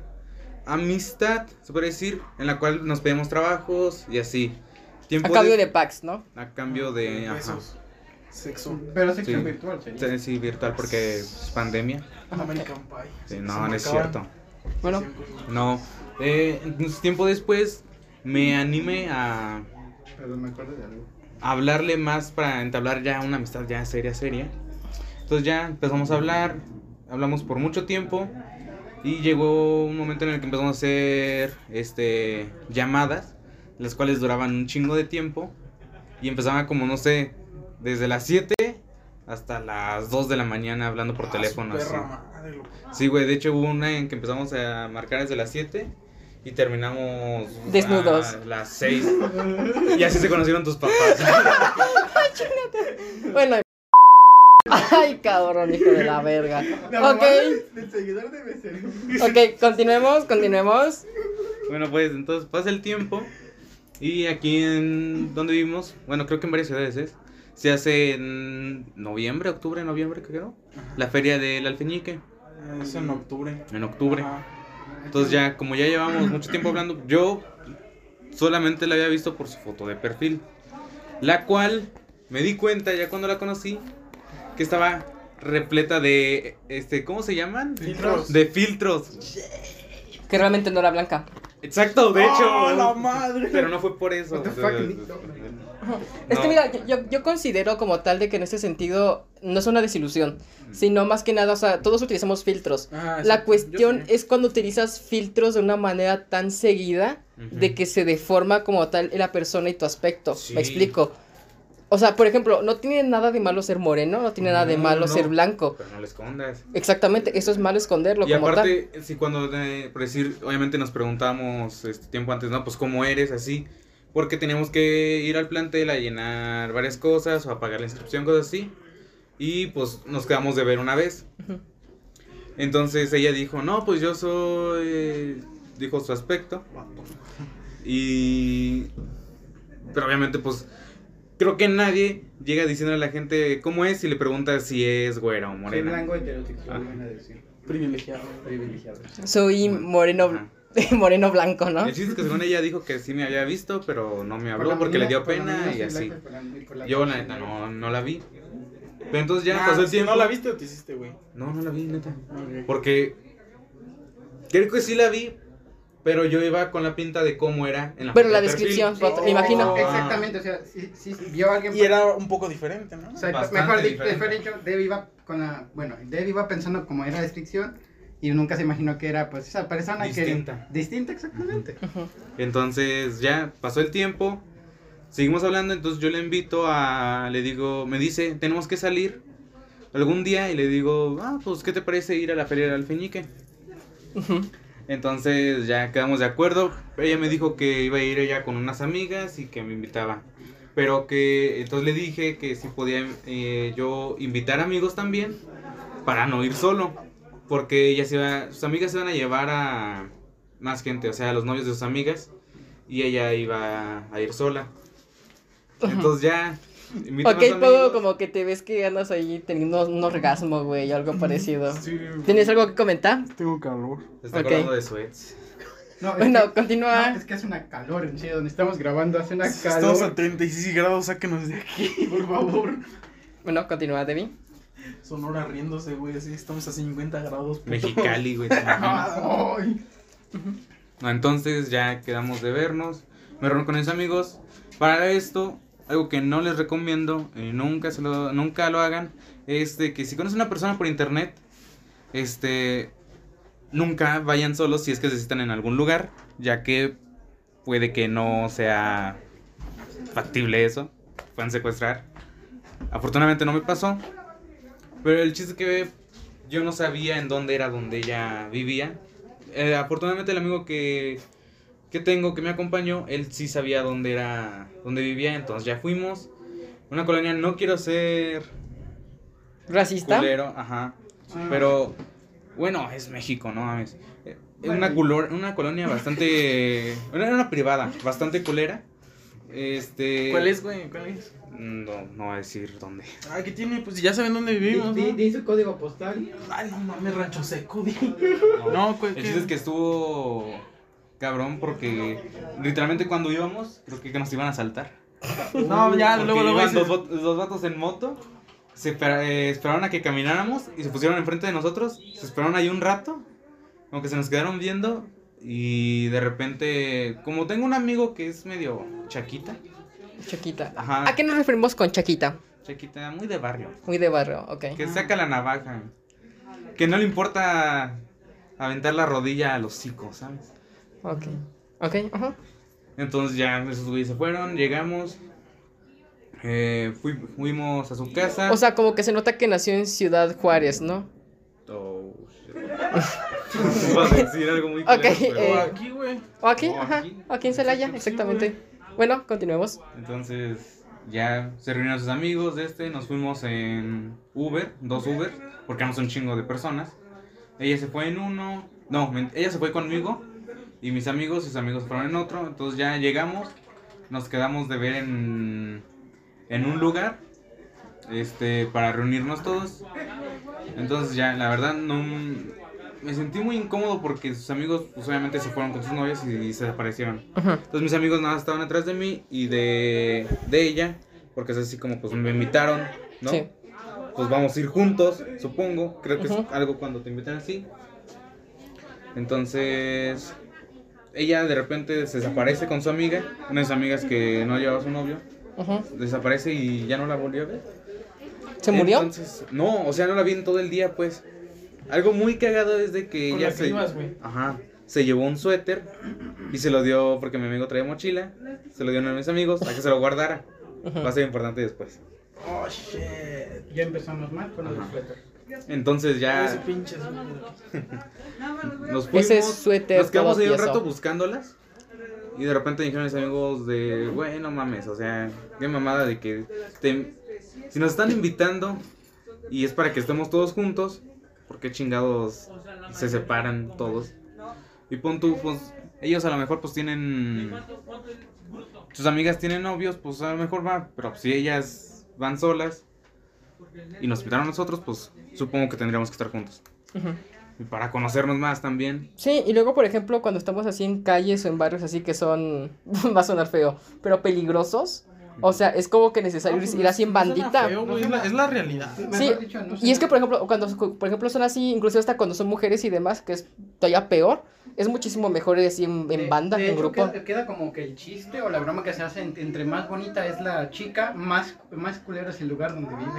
amistad, se puede decir, en la cual nos pedimos trabajos y así. Tiempo A cambio de- de packs, ¿no? a cambio de ajá. Sexo. Pero sección Sí. virtual sería. Sí, sí, virtual porque es pandemia. American Pie. Sí, no, no es cierto. Bueno. No. Eh, entonces, tiempo después me animé a Perdón, me acuerdo de algo. hablarle más para entablar ya una amistad ya seria, seria. Entonces ya empezamos a hablar, hablamos por mucho tiempo y llegó un momento en el que empezamos a hacer este llamadas, las cuales duraban un chingo de tiempo y empezaba como no sé, desde las 7 hasta las 2 de la mañana hablando por Ah, teléfono así. madre. Sí, güey, de hecho hubo una en que empezamos a marcar desde las 7 y terminamos Desnudos. a las 6. Y así se conocieron tus papás. (laughs) bueno. Ay, cabrón, hijo de la verga. Ok, El seguidor debe ser. ok, continuemos, continuemos. bueno, pues entonces pasa el tiempo y aquí en donde vivimos, bueno, creo que en varias ciudades es, se hace en noviembre, octubre, noviembre, creo, la feria del alfeñique, Es en octubre. en octubre. Ajá. Entonces ya, como ya llevamos mucho tiempo hablando, yo solamente la había visto por su foto de perfil. La cual me di cuenta ya cuando la conocí que estaba repleta de este, ¿cómo se llaman? Filtros. De filtros. Que realmente no era blanca. Exacto, de hecho. ¡Ah, la madre! Pero no fue por eso. What the o sea, fuck, Es que mira, yo, yo considero como tal de que en este sentido no es una desilusión, sino más que nada, o sea, todos utilizamos filtros. Ah, La sí, cuestión es cuando utilizas filtros de una manera tan seguida de que se deforma como tal la persona y tu aspecto. Sí. Me explico. O sea, por ejemplo, no tiene nada de malo ser moreno, no tiene nada de malo no, ser blanco. Pero no le escondas. Exactamente, eso es malo esconderlo Y como tal. aparte, si cuando, eh, por decir, obviamente nos preguntamos este tiempo antes, ¿no? Pues cómo eres, así. Porque teníamos que ir al plantel a llenar varias cosas o a pagar la inscripción, cosas así. Y pues nos quedamos de ver una vez. Entonces ella dijo, no, pues yo soy, dijo su aspecto. Y... Pero obviamente pues creo que nadie llega diciendo a la gente cómo es y le pregunta si es güera o Soy morena. blanco heterosexual, Ah. van a decir. Privilegiado. Privilegiado. Soy moreno, Ajá. (laughs) moreno blanco, ¿no? El chiste es que según ella dijo que sí me había visto, pero no me Por habló la porque le mañana- dio por pena y soy así. por la- por Yo la neta soy no, no la vi. Pero entonces ya Ah, pasó el tiempo. ¿No la viste o te hiciste, güey? No, no la vi, neta. Ok. Porque creo que sí la vi, pero yo iba con la pinta de cómo era en la Pero la de descripción, Sí, me imagino. Ah. Exactamente, o sea, si, si vio a alguien. Y era un poco diferente, ¿no? O sea, Bastante mejor, dicho, Dave iba con la. Bueno, Dave iba pensando como era descripción y nunca se imaginó que era, pues, esa persona Distinta. que. Distinta, exactamente. Entonces ya pasó el tiempo, seguimos hablando, entonces yo le invito a, le digo, me dice, tenemos que salir algún día y le digo, ah, pues, ¿qué te parece ir a la feria del alfeñique? Entonces ya quedamos de acuerdo, ella me dijo que iba a ir ella con unas amigas y que me invitaba. Pero que entonces le dije que si podía eh, yo invitar amigos también para no ir solo. Porque ella se iba, sus amigas se iban a llevar a más gente, o sea, a los novios de sus amigas. Y ella iba a ir sola. Entonces ya. Ok, poco como que te ves que andas ahí teniendo un orgasmo, güey, o algo parecido. Sí, ¿Tienes algo que comentar? tengo calor. Se está de. No, es Bueno, que- continúa. no, es que hace una calor, en serio, donde estamos grabando hace una (laughs) Estamos calor. a 36 grados, sáquenos de aquí, (laughs) por favor. Bueno, continúa, Debbie. Sonora riéndose, güey, así estamos a 50 grados. puto. Mexicali, güey. (laughs) ¿te. No, entonces ya quedamos de vernos. Me reuní con mis amigos. Para esto, algo que no les recomiendo, y nunca, se lo, nunca lo hagan, es de que si conocen a una persona por internet, este, nunca vayan solos si es que se citan en algún lugar, ya que puede que no sea factible eso, puedan secuestrar. Afortunadamente no me pasó, Pero el chiste que yo no sabía en dónde era donde ella vivía. Eh, afortunadamente el amigo que, que tengo que me acompañó, él sí sabía dónde era, dónde vivía, entonces ya fuimos. Una colonia, no quiero ser ¿Racista? culero, ajá. Ah. Pero, bueno, es México, no mames. Eh, Es una, culor- una colonia bastante. (laughs) Era una privada, bastante culera. Este. ¿Cuál es, güey? ¿Cuál es? No, no voy a decir dónde. Ah, ¿qué tiene? Pues ya saben dónde vivimos, Di, ¿no? di su código postal. Ay, no mames, rancho seco, di. (laughs) No, ¿cuál El chiste es que estuvo cabrón porque literalmente cuando íbamos, creo que nos iban a saltar. (laughs) No, ya, luego lo iban dos, dos vatos en moto, se eh, esperaron a que camináramos y se pusieron enfrente de nosotros, se esperaron ahí un rato, como que se nos quedaron viendo y de repente, como tengo un amigo que es medio chaquita, Chaquita. Ajá. ¿A qué nos referimos con Chaquita? chaquita, muy de barrio, Muy de barrio, ok. que saca la navaja, que no le importa aventar la rodilla a los hocico, ¿sabes? Ok. Ok, ajá. Entonces ya esos güeyes se fueron, llegamos, eh, fui- fuimos a su casa. O sea, como que se nota que nació en Ciudad Juárez, ¿no? Oh, shit. (laughs) Iba a decir algo muy Ok, culero, pero- eh, O aquí, güey. O aquí, O ajá. aquí. O aquí en Celaya, Sí, exactamente. Bueno, continuemos. Entonces ya se reunieron sus amigos de este, nos fuimos en Uber, dos Uber, porque éramos un chingo de personas. Ella se fue en uno, no, ella se fue conmigo y mis amigos, sus amigos fueron en otro. Entonces ya llegamos, nos quedamos de ver en, en un lugar este, para reunirnos todos. Entonces ya, la verdad, no me sentí muy incómodo porque sus amigos, pues obviamente se fueron con sus novias y, se desaparecieron. Ajá. Entonces mis amigos nada estaban atrás de mí y de, de ella, porque es así como pues me invitaron, ¿no? Sí. Pues vamos a ir juntos, supongo. Creo que es algo cuando te invitan así. Entonces, ella de repente se desaparece con su amiga, una de sus amigas que no llevaba a su novio, desaparece y ya no la volvió a ver. ¿Se murió? Entonces, no, o sea, no la vi en todo el día, pues. Algo muy cagado es de que Con ella se. ibas. Ajá. Se llevó un suéter y se lo dio porque mi amigo traía mochila. Se lo dio a uno de mis amigos a que se lo guardara. Va a ser importante después. Oh, shit. Ya empezamos mal con el suéter. Entonces Ese ya pinche. (laughs) nos fuimos. Ese suéter Nos quedamos ahí un rato buscándolas. Y de repente dijeron mis amigos de, güey, no mames, o sea, qué mamada de que te- si nos están invitando y es para que estemos todos juntos, ¿por qué chingados se separan todos? Y pon tú, pues, ellos a lo mejor pues tienen, sus amigas tienen novios, pues a lo mejor va, pero si ellas van solas y nos invitaron a nosotros, pues supongo que tendríamos que estar juntos. Y para conocernos más también. Sí, y luego, por ejemplo, cuando estamos así en calles o en barrios así que son, (laughs) va a sonar feo, pero peligrosos, o sea, es como que necesario No, pues, ir así en bandita. feo, es, la, es la realidad. Sí, dicho, no Y es que, por ejemplo, cuando por ejemplo son así, incluso hasta cuando son mujeres y demás, que es todavía peor, es muchísimo mejor así en, en De- banda, de en hecho, grupo. Queda, queda como que el chiste o la broma que se hace en- entre más bonita es la chica, más, más culero es el lugar donde vive.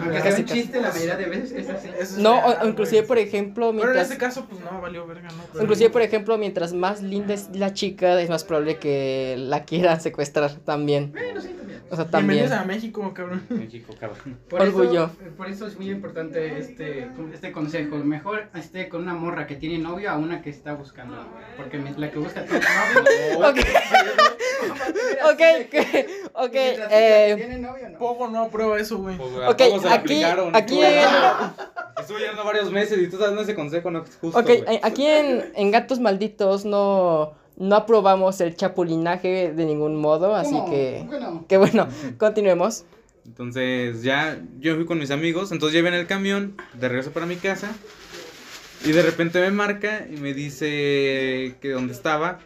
Aunque sea Casi, un chiste, la mayoría de veces es así. Eso No, o- inclusive, por ejemplo, Pero en mientras... este caso, pues no, valió verga, ¿no? Pero- Inclusive, por ejemplo, mientras más linda es la chica, es más probable que la quieran secuestrar también. Bueno, sí, también. O sea, también. Bienvenidos a México, cabrón. México, cabrón. Por Orgullo. Eso, por eso es muy importante este, este consejo. Mejor esté con una morra que tiene novio a una que está buscando. novio. Porque la que busca tiene novio. (laughs) Ok, ok, ok, ok, mientras eh, tiene novio, no. Poco no aprueba eso, güey. Pues, Ok, aquí- aquí Estuve yendo varios meses y tú dando ese consejo, no es justo. ok, güey. eh, aquí en, en Gatos Malditos no, no aprobamos el chapulinaje de ningún modo, así ¿Cómo? que, Bueno, que bueno, continuemos. Entonces ya yo fui con mis amigos, entonces iba en el camión de regreso para mi casa y de repente me marca y me dice que dónde estaba,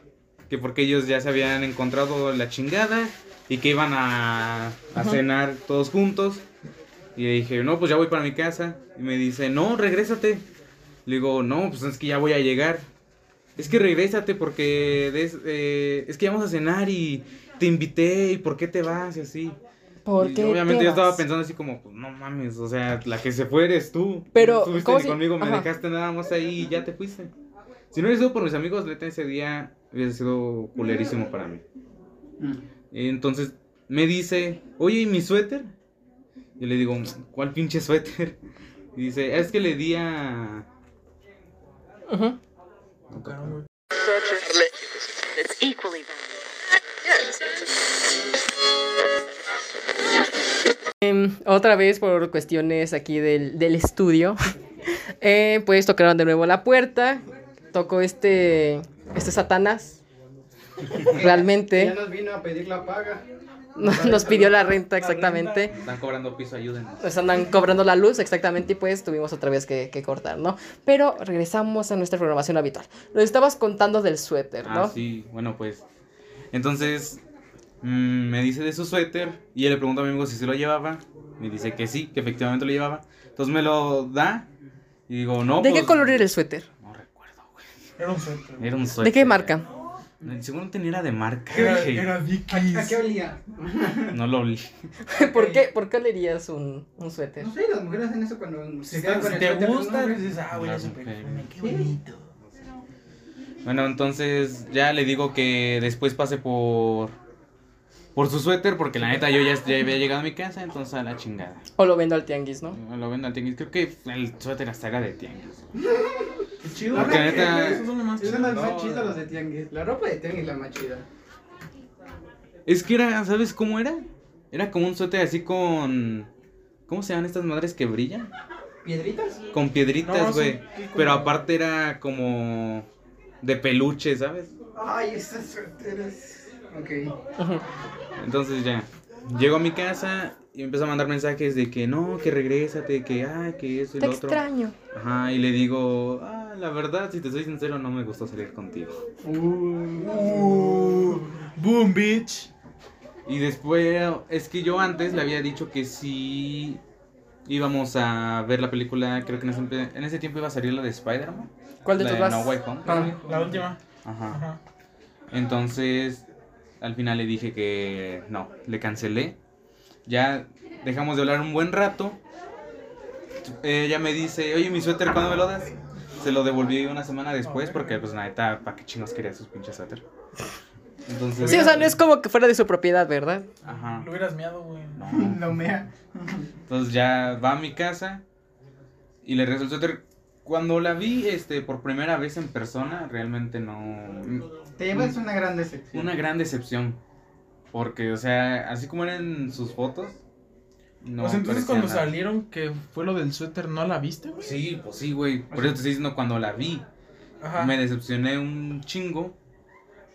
que porque ellos ya se habían encontrado la chingada y que iban a, a cenar todos juntos. Y le dije, no, pues ya voy para mi casa. Y me dice, no, regrésate. Le digo, no, pues es que ya voy a llegar. Es que regrésate porque des- eh, es que vamos a cenar y te invité y por qué te vas y así. ¿Por Y qué obviamente te yo estaba pensando así como, pues no mames, o sea, la que se fue eres tú. Pero, Estuviste ¿cómo ni si- conmigo, me ajá. dejaste nada más ahí y ya te fuiste. Si no hubiera sido por mis amigos, neta, ese día hubiera sido culerísimo para mí. mm, entonces me dice, oye, ¿y mi suéter? Yo le digo, ¿cuál pinche suéter? (laughs) Y dice, es que le di a... Ujú. Em, otra vez por cuestiones aquí del, del estudio, (laughs) eh, pues tocaron de nuevo la puerta, tocó este, este Satanás, (laughs) realmente. Ya nos vino a pedir la paga. (laughs) nos, nos pidió la renta exactamente, Están cobrando piso, ayúdenos. nos andan cobrando la luz exactamente y pues tuvimos otra vez que, que cortar, ¿no? Pero regresamos a nuestra programación habitual. Lo estabas contando del suéter, ¿no? Ah, sí, bueno, pues. Entonces, mm, me dice de su suéter y yo le pregunto a mi amigo si se lo llevaba. Me dice que sí, que efectivamente lo llevaba. Entonces me lo da y digo, no. ¿De pues, qué color era el suéter? No recuerdo, güey. Era un suéter. Era un suéter. ¿De qué marca? Seguramente ni era de marca. Era, era ¿A, a qué olía? (laughs) No lo olí. (laughs) ¿Por qué, ¿Por qué leerías un, un suéter? No sé, las mujeres hacen eso cuando se quedan con si el te gusta, dices, ah, perfume, qué bonito. Bueno, entonces ya le digo que después pase por por su suéter porque la neta yo ya, ya había llegado a mi casa, entonces a la chingada. O lo vendo al tianguis, ¿no? Lo vendo al tianguis. Creo que el suéter hasta era de tianguis. Qué chido. Porque güey, neta- Esos son los más Es chidos. más No. chidos los de tianguis. La ropa de tianguis es la más chida. Es que era, ¿sabes cómo era? Era como un suéter así con ¿Cómo se llaman estas madres que brillan? ¿Piedritas? Con piedritas, güey. Pero aparte era como de peluche, ¿sabes? Ay, esas suéteres. Ok. Entonces ya, llego a mi casa y me empezó a mandar mensajes de que no, que regrésate, que ah, que eso y Te lo otro. extraño. Ajá, y le digo, ah, la verdad, si te soy sincero, no me gustó salir contigo. Uh, boom, bitch. Y después, es que yo antes le había dicho que sí íbamos a ver la película, creo que en ese, en ese tiempo iba a salir la de Spider-Man. ¿Cuál de la todas? No Way Home. Ah, La última. Ajá. Ajá. Entonces, al final le dije que no, le cancelé. Ya dejamos de hablar un buen rato. Ella me dice, oye, mi suéter, ¿cuándo me lo das? Se lo devolví una semana después porque, pues, neta, ¿para qué chingos quería sus pinches suéter? Entonces, Sí, o sea, no es como que fuera de su propiedad, ¿verdad? Ajá. Lo hubieras miado, güey. No. (laughs) La humea. Entonces ya va a mi casa y le regreso el suéter. Cuando la vi este por primera vez en persona, realmente no. Te llevas una gran decepción. Una gran decepción. Porque, o sea, así como eran sus fotos. No pues entonces cuando nada. salieron que fue lo del suéter, ¿no la viste, güey? Sí, pues sí, güey. Por eso te estoy diciendo, cuando la vi, Ajá. me decepcioné un chingo.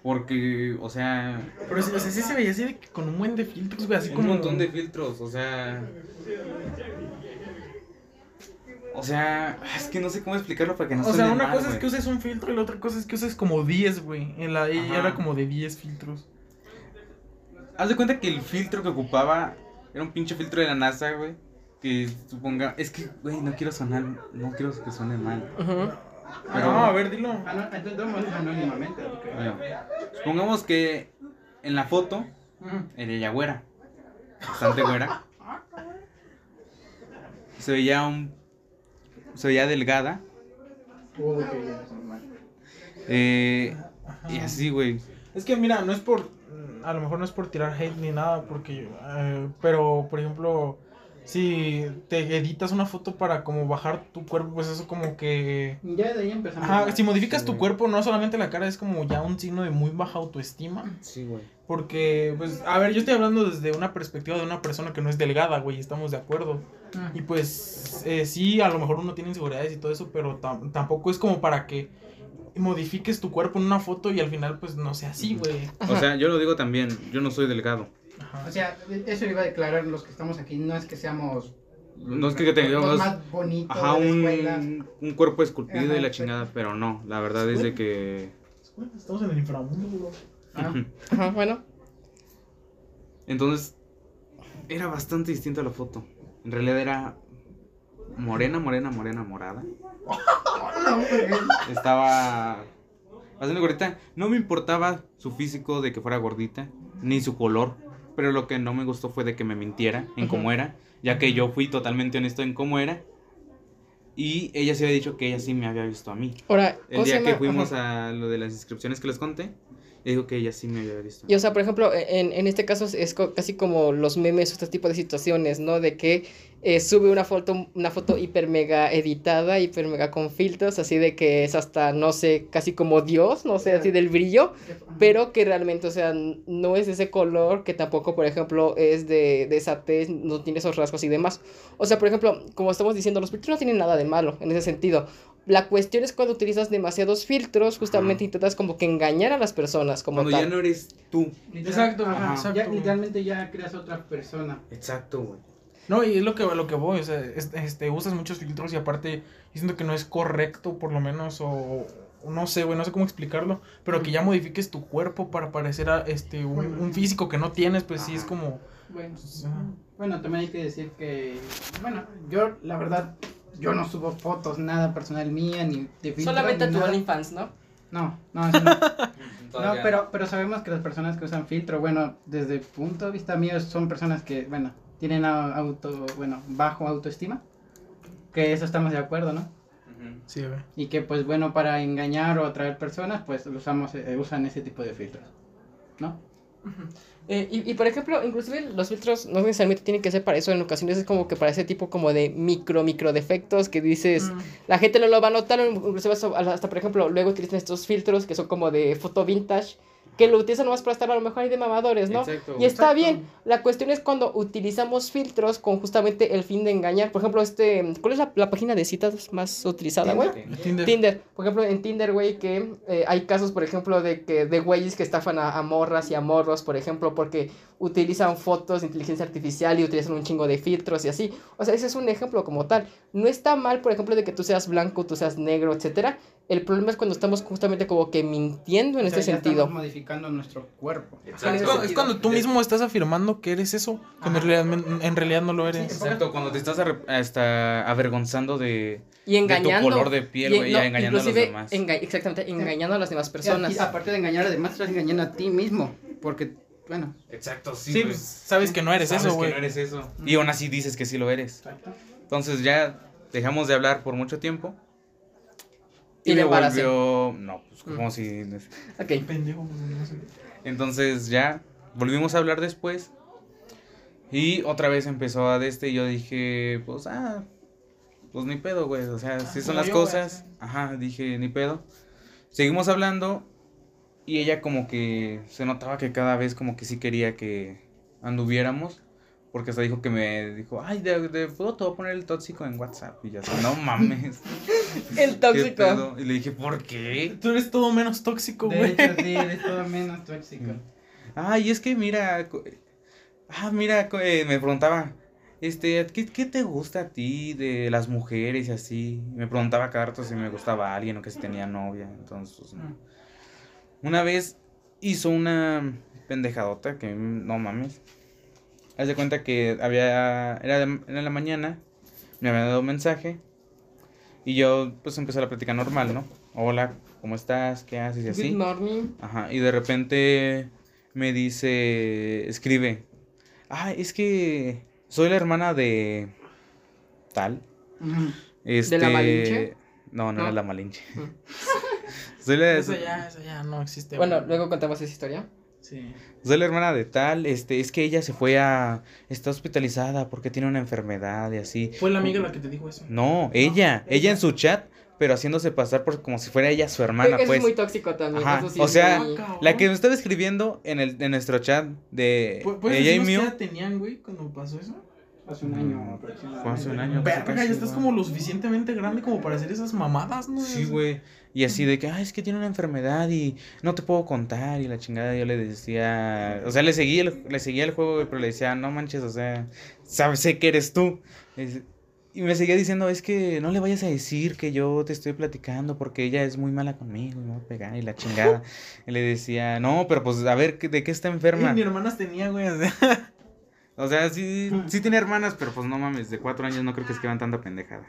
Porque, o sea, Pero sí, o sea, sí se veía así de que con un buen de filtros, güey, así un como... montón de filtros, o sea. O sea, es que no sé cómo explicarlo para que no O sea, una mal, cosa es que uses un filtro y la otra cosa es que uses como 10, güey. En la ella Ajá. era como de 10 filtros. Haz de cuenta que el filtro que ocupaba era un pinche filtro de la NASA, güey. Que suponga. Es que, güey, no quiero sonar. No quiero que suene mal. Ujú. Pero- No, a ver, dilo. Ah, no, entonces vamos anónimamente. supongamos que en la foto Ujú. era ella güera. Bastante güera. (laughs) Se veía un. Se veía delgada. Eh, y así, güey. Es que mira, no es por. A lo mejor no es por tirar hate ni nada, porque. eh, pero, por ejemplo, si te editas una foto para como bajar tu cuerpo, pues eso como que. Ya de ahí empezamos. Ajá, si modificas Sí, tu güey. cuerpo, no solamente la cara, es como ya un signo de muy baja autoestima. Sí, güey. Porque, pues, a ver, yo estoy hablando desde una perspectiva de una persona que no es delgada, güey, estamos de acuerdo. Mm. Y pues, eh, sí, a lo mejor uno tiene inseguridades y todo eso, pero tam- tampoco es como para que modifiques tu cuerpo en una foto y al final, pues, no sea así, güey. O sea, yo lo digo también. Yo no soy delgado. Ajá. O sea, eso iba a declarar los que estamos aquí. No es que seamos. No es que tengamos- más bonitos Ajá, un, un cuerpo esculpido Ajá, y la chingada, pero no, la verdad es de que... Estamos en el inframundo, güey. Ah, Ajá, bueno. Entonces, era bastante distinta la foto. En realidad era morena, morena, morena, morada. (laughs) Estaba bastante gordita. No me importaba su físico de que fuera gordita, ni su color. Pero lo que no me gustó fue de que me mintiera en cómo era, ya que yo fui totalmente honesto en cómo era. Y ella se había dicho que ella sí me había visto a mí. Ahora, El día ¿cómo se que fuimos Ajá. a lo de las inscripciones que les conté, Y dijo que ella sí me había visto. Y o sea, por ejemplo, en, en este caso es casi como los memes, este tipo de situaciones, ¿no? De que eh, sube una foto, una foto hiper mega editada, hiper mega con filtros, así de que es hasta, no sé, casi como Dios, no sé, así del brillo, pero que realmente, o sea, no es ese color, que tampoco, por ejemplo, es de, de esa tez, no tiene esos rasgos y demás. O sea, por ejemplo, como estamos diciendo, los filtros no tienen nada de malo en ese sentido. La cuestión es cuando utilizas demasiados filtros, justamente Ajá. intentas como que engañar a las personas, como Cuando tal. ya no eres tú. Exacto, ajá, exacto. Ya, literalmente ya creas otra persona. Exacto, güey. No, y es lo que, lo que voy, o sea, es- este, usas muchos filtros y aparte, siento que no es correcto, por lo menos, o, o no sé, güey, no sé cómo explicarlo, pero que ya modifiques tu cuerpo para parecer a, este, un, un físico que no tienes, pues sí es como, Bueno, pues, bueno, también hay que decir que, bueno, yo la verdad, yo no subo fotos, nada personal mía, ni de filtros, Solamente ni tu nada. OnlyFans, ¿no? No, no, eso no. (laughs) No, pero, pero sabemos que las personas que usan filtro, bueno, desde el punto de vista mío, son personas que, bueno, tienen auto, bueno, bajo autoestima. Que eso estamos de acuerdo, ¿no? Sí, güey. Y que, pues, bueno, para engañar o atraer personas, pues, usamos, eh, usan ese tipo de filtros, ¿no? Eh, y, y, por ejemplo, inclusive los filtros no necesariamente tienen que ser para eso, en ocasiones es como que para ese tipo como de micro, micro defectos que dices, Mm. la gente no lo va a notar, inclusive hasta, hasta, por ejemplo, luego utilizan estos filtros que son como de foto vintage, que lo utilizan nomás para estar a lo mejor ahí de mamadores, ¿no? Exacto, Y está Exacto. bien, la cuestión es cuando utilizamos filtros con justamente el fin de engañar, por ejemplo, este, ¿cuál es la, la página de citas más utilizada, güey? Tinder. Tinder, por ejemplo, en Tinder, güey, que eh, hay casos, por ejemplo, de que de güeyes que estafan a, a morras y a morros, por ejemplo, porque utilizan fotos de inteligencia artificial y utilizan un chingo de filtros y así. O sea, ese es un ejemplo como tal. No está mal, por ejemplo, de que tú seas blanco, tú seas negro, etcétera. El problema es cuando estamos justamente como que mintiendo en O sea, este ya sentido. estamos modificando nuestro cuerpo. Es Exacto. cuando, es cuando tú mismo estás afirmando que eres eso, cuando en realidad, en realidad no lo eres. Exacto, cuando te estás hasta avergonzando de... Y engañando. color de piel, y- y engañando a los demás. enga- exactamente, engañando a las demás Y personas. aparte de engañar a demás, estás engañando a ti mismo. Porque, bueno, Exacto, sí, pues, sabes que no eres Sabes eso, que güey. no eres eso. Y aún así dices que sí lo eres. Entonces ya dejamos de hablar por mucho tiempo. Y Y, le me embarace. volvió... No, pues Mm. como si... Ok. Pendejo, no sé. Entonces ya volvimos a hablar después. Y otra vez empezó a de este y yo dije, pues, ah, pues ni pedo, güey. O sea, si son como las cosas. Ajá, dije, ni pedo. Seguimos hablando y ella como que se notaba que cada vez como que sí quería que anduviéramos. Porque hasta dijo que me dijo, ay, de, de puedo te voy a poner el tóxico en WhatsApp. Y así, no mames. (laughs) (laughs) El ¿qué tóxico. pedo?". Y le dije, ¿por qué? Tú eres todo menos tóxico, de güey. hecho, sí, eres todo menos tóxico. Ay, es que mira, ah, mira, eh, me preguntaba, este, ¿qué, qué te gusta a ti de las mujeres y así? Me preguntaba cada rato si me gustaba alguien o que si tenía novia, entonces, pues, no. Una vez hizo una pendejadota que, mm, no mames, haz de cuenta que había, era, de- era en la mañana, me había dado un mensaje y yo, pues, empecé la plática normal, ¿no? Hola, ¿cómo estás? ¿Qué haces? Y así. Good morning. Ajá, y de repente me dice, escribe, ah, es que soy la hermana de tal. Este, la Malinche? No, no, ¿No? era la Malinche. Mm. (laughs) soy, la, Eso ya, eso ya no existe. Bueno, luego contamos esa historia. Sí. soy la hermana de tal, este, es que ella se fue a, está hospitalizada porque tiene una enfermedad y así. Fue la amiga la que te dijo eso. No, ella, ella en su chat, pero haciéndose pasar por como si fuera ella su hermana, Eso pues. es muy tóxico también. Ajá, eso sí o sea, muy- La que me estaba escribiendo en el en nuestro chat de, ¿Pu- ¿Puedes ella y qué mío. edad tenían, güey, cuando pasó eso? Hace un año aproximadamente. Fue hace un año. Verga, ya estás como lo suficientemente grande como para hacer esas mamadas, ¿no? Sí, güey. Y así de que, ay, es que tiene una enfermedad y no te puedo contar. Y la chingada, yo le decía, o sea, le seguía el, le seguía el juego, pero le decía, no manches, o sea, sabes, sé que eres tú. Y me seguía diciendo, es que no le vayas a decir que yo te estoy platicando porque ella es muy mala conmigo y me va a pegar y la chingada. (laughs) y le decía, no, pero pues a ver, ¿de qué está enferma? Sí, mi hermanas tenía, güey. o sea, (laughs) O sea, sí, sí tiene hermanas, pero pues no mames, de cuatro años no creo que escriban tanta pendejada.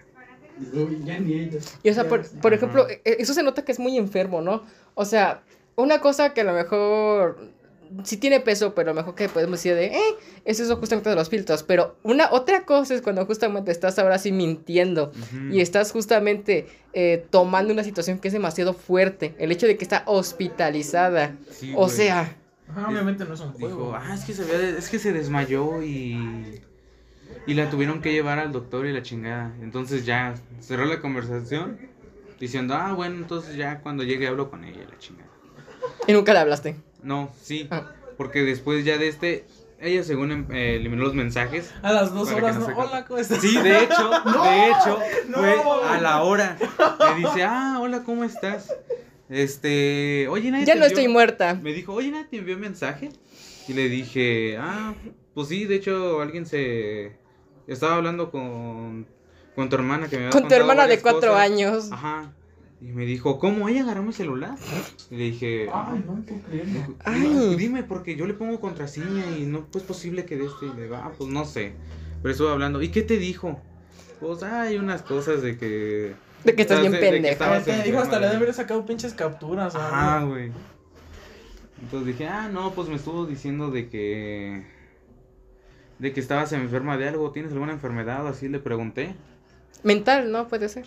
Uy, ya ni ellos. Y o sea, por, por ejemplo, e- eso se nota que es muy enfermo, ¿no? O sea, una cosa que a lo mejor sí tiene peso, pero a lo mejor que podemos decir de, eh, eso es justamente de los filtros. Pero una otra cosa es cuando justamente estás ahora sí mintiendo y estás justamente eh, tomando una situación que es demasiado fuerte. El hecho de que está hospitalizada. Sí, o güey. sea, Ajá, obviamente no es un Dijo, juego. ah, es que se había es que se desmayó y y la tuvieron que llevar al doctor y la chingada. Entonces ya cerró la conversación diciendo, "Ah, bueno, entonces ya cuando llegue hablo con ella, la chingada." y nunca le hablaste. No, sí, Ah. porque después ya de este ella según em- eh, eliminó los mensajes. A las dos horas, no hola. ¿cómo estás? Sí, de hecho, (laughs) de hecho, no. fue a la hora. Le dice, "Ah, hola, ¿cómo estás?" Este, "Oye, nadie Ya te no envió-" estoy muerta. Me dijo, oye, ¿nadie te envió mensaje? Y le dije, ah, pues sí, de hecho alguien se... Estaba hablando con, con tu hermana que me había Con tu hermana de cuatro cosas". años. Ajá. Y me dijo, ¿cómo? ¿Ella agarró mi celular? Y le dije, Ay, no puedo creerlo. Ay. "Dime, porque yo le pongo contraseña y no es posible que de este. Y le digo, ah, pues no sé. Pero estuve hablando. ¿Y qué te dijo? Pues hay unas cosas de que... De que estás bien de- de que pendeja. Te dijo hasta le de- debe haber sacado pinches capturas. algo. güey. Entonces dije, ah, no, pues me estuvo diciendo de que. De que estabas enferma de algo, ¿tienes alguna enfermedad? o Así le pregunté. Mental, ¿no? Puede ser.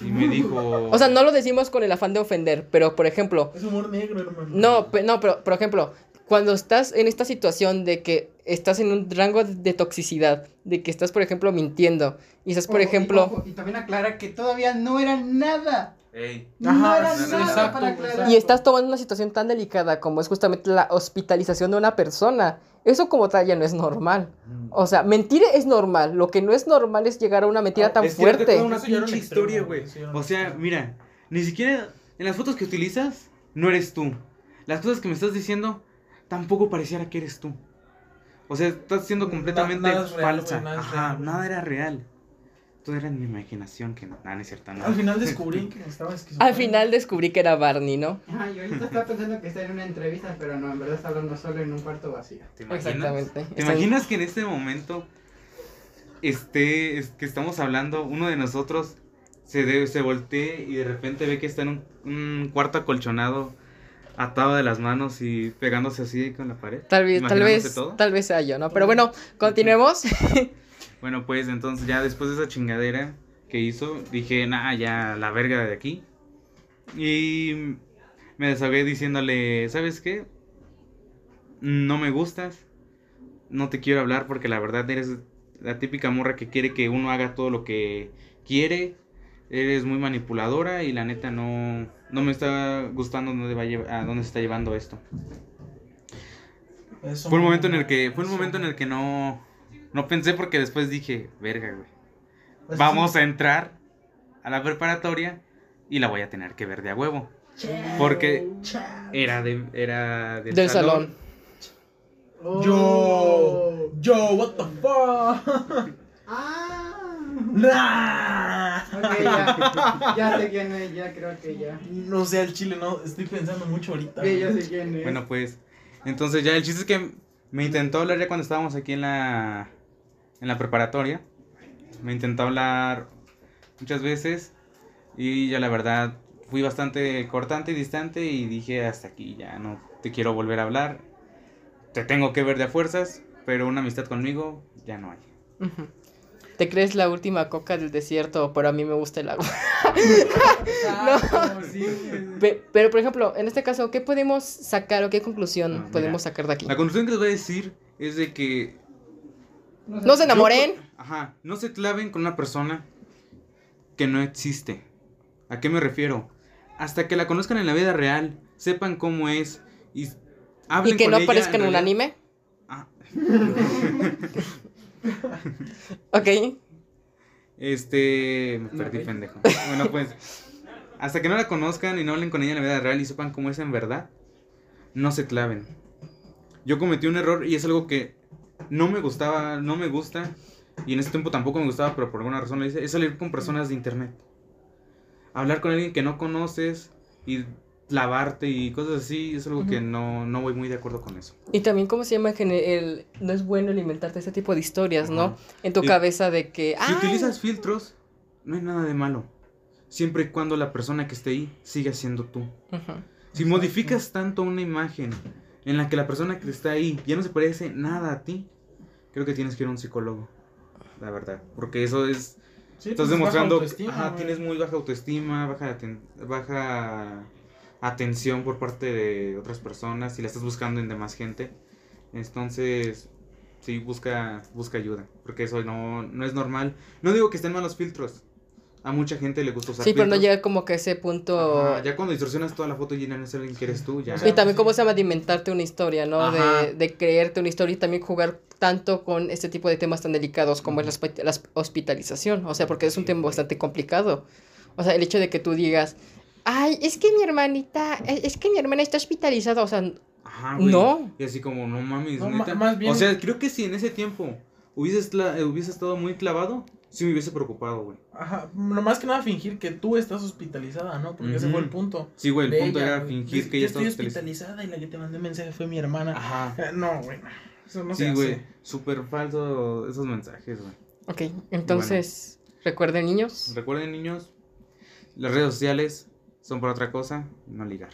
Y me dijo. (laughs) O sea, no lo decimos con el afán de ofender, pero por ejemplo, Es humor negro, hermano. no, pe- no, pero por ejemplo, cuando estás en esta situación de que estás en un rango de, toxicidad, de que estás, por ejemplo, mintiendo, y estás, por Ojo, y- ejemplo, ojo, Y, también aclara que todavía no era nada. Ey. no Ajá, era sí, nada exacto, para exacto. aclarar. y estás tomando una situación tan delicada como es justamente la hospitalización de una persona, eso como tal ya no es normal. O sea, mentir es normal, lo que no es normal es llegar a una mentira tan Es fuerte. una pinche historia, güey, O sea, mira, ni siquiera en las fotos que utilizas, no eres tú. Las cosas que me estás diciendo, tampoco pareciera que eres tú. O sea, estás siendo Na- completamente nada es falsa. Ajá, real, güey. nada era real. Todo era en mi imaginación, que nada, no es cierto. no. Al final (laughs) descubrí que estaba esquizofrénico. Al final descubrí que era Barney, ¿no? Ajá, y ahorita está pensando que está en una entrevista, pero no, en verdad está hablando solo en un cuarto vacío. ¿Te imaginas? Exactamente. ¿Te imaginas que en este momento esté, es- que estamos hablando, uno de nosotros se, de- se voltee y de repente ve que está en un, un cuarto acolchonado, atado de las manos y pegándose así con la pared? Tal vez, tal vez, todo? tal vez sea yo, ¿no? Pero bueno, continuemos. (laughs) Bueno, pues entonces ya después de esa chingadera que hizo, dije, nah, ya la verga de aquí. Y me desahogué diciéndole, ¿sabes qué? No me gustas, no te quiero hablar porque la verdad eres la típica morra que quiere que uno haga todo lo que quiere. Eres muy manipuladora y la neta no, no me está gustando dónde va a, llevar- a dónde se está llevando esto. Eso Fue un momento en el que, fue un momento en el que no, no pensé porque después dije, verga, güey. Pues Vamos sí. a entrar a la preparatoria y la voy a tener que ver de a huevo. Porque era de, era del, Del salón. Yo, yo, what the fuck. (laughs) Ah. Nah. Ya. Ya sé quién es, ya creo que ya. No sé, al chile no, estoy pensando mucho ahorita. Sí, ya sé quién es. Bueno, pues, entonces ya el chiste es que me intentó hablar ya cuando estábamos aquí en la, en la preparatoria. Me intentó hablar muchas veces y ya la verdad fui bastante cortante y distante y dije hasta aquí, ya no te quiero volver a hablar. Te tengo que ver de a fuerzas, pero una amistad conmigo ya no hay. Te crees la última coca del desierto, pero a mí me gusta el agua. (laughs) Güey. Pe- Pero, por ejemplo, en este caso, ¿qué podemos sacar o qué conclusión Ah, mira. podemos sacar de aquí? La conclusión que les voy a decir es de que No se enamoren. Yo- ajá, no se claven con una persona que no existe. ¿A qué me refiero? Hasta que la conozcan en la vida real, sepan cómo es y hablen Y que con no ella aparezca en un realidad. anime. Ah, (laughs) Ok. este, me perdí pendejo. Bueno, pues hasta que no la conozcan y no hablen con ella en la vida real y sepan cómo es en verdad, no se claven. Yo cometí un error y es algo que no me gustaba, no me gusta y en ese tiempo tampoco me gustaba, pero por alguna razón lo hice, es salir con personas de internet. Hablar con alguien que no conoces y lavarte y cosas así, es algo que no, no voy muy de acuerdo con eso. Y también, ¿cómo se llama? Gene- El, no es bueno alimentarte ese tipo de historias, ¿no? En tu cabeza de que. Si "Ay, utilizas filtros, no hay nada de malo. Siempre y cuando la persona que esté ahí siga siendo tú. Si modificas tanto una imagen en la que la persona que está ahí ya no se parece nada a ti, creo que tienes que ir a un psicólogo. La verdad. Porque eso es. Sí, Estás pues, demostrando. tienes muy baja autoestima, baja, aten- baja atención por parte de otras personas y la estás buscando en demás gente. Entonces, sí, busca, busca ayuda. Porque eso no, no es normal. No digo que estén mal los filtros. A mucha gente le gusta usar Sí, pero no filtros. llega como que a ese punto. Ajá, ya cuando distorsionas toda la foto y ya no es alguien que eres tú, ya. Y también cómo se llama de inventarte una historia, ¿no? Ajá. De, de creerte una historia y también jugar tanto con este tipo de temas tan delicados como es la, la hospitalización. O sea, porque es un tema bastante complicado. O sea, el hecho de que tú digas, ay, es que mi hermanita, es que mi hermana está hospitalizada. O sea, Ajá, güey. No. Y así como, no mames, No, neta. más bien- O sea, creo que si en ese tiempo hubieses, cla- eh, hubiese estado muy clavado, sí me hubiese preocupado, güey. Ajá, no más que nada fingir que tú estás hospitalizada, ¿no? Porque ese Ujú. fue el punto. Sí, güey, el punto ella, era fingir que yo ella estoy estaba hospitalizada. hospitalizada y la que te mandé mensaje fue mi hermana. Ajá. Eh, No, güey. no. Eso no se Sí, güey, súper falso esos mensajes, güey. ok, entonces, recuerden niños. Recuerden, niños, las redes sociales son para otra cosa, no ligar.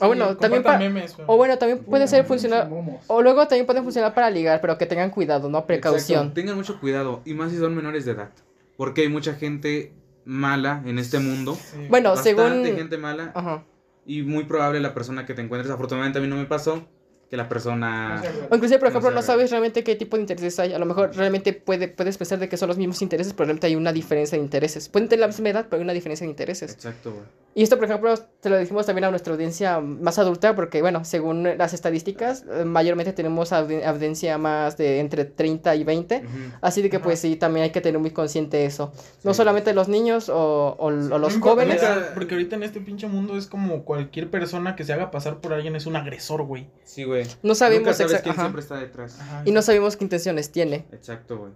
O bueno, Sí, también para... O bueno, también puede ser funcionar... O luego también pueden funcionar para ligar, pero que tengan cuidado, ¿no? Precaución. Exacto, Tengan mucho cuidado, y más si son menores de edad. Porque hay mucha gente mala en este mundo. Sí. Bueno, Bastante según... gente mala. Ajá. Y muy probable la persona que te encuentres. Afortunadamente a mí no me pasó que la persona. O inclusive, por No ejemplo, no sabes realmente qué tipo de intereses hay. A lo mejor realmente puede, puedes pensar de que son los mismos intereses, pero realmente hay una diferencia de intereses. Pueden tener la misma edad, pero hay una diferencia de intereses. Exacto, güey. Y esto, por ejemplo, te lo dijimos también a nuestra audiencia más adulta, porque, bueno, según las estadísticas, eh, mayormente tenemos audi- audiencia más de entre 30 y 20. Ujú. Así de que, pues sí, también hay que tener muy consciente eso. No solamente los niños o, o- o los No jóvenes. porque ahorita en este pinche mundo es como cualquier persona que se haga pasar por alguien es un agresor, güey. Sí, güey. No sabemos Nunca sabes exact- quién ajá. siempre está detrás. Ajá. Y no sabemos qué intenciones tiene. Exacto, güey.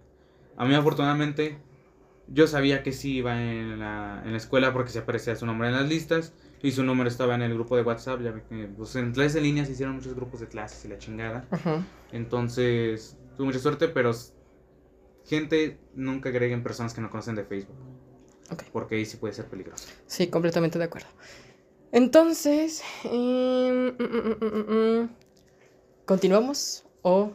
A mí, afortunadamente, yo sabía que sí iba en la, en la escuela porque se aparecía su nombre en las listas. Y su número estaba en el grupo de WhatsApp. Ya pues en clases en línea se hicieron muchos grupos de clases y la chingada. Ajá. Entonces, tuve mucha suerte, pero gente nunca agreguen personas que no conocen de Facebook. Ok. Porque ahí sí puede ser peligroso. Sí, completamente de acuerdo. Entonces, em, mm, mm, mm. ¿Continuamos o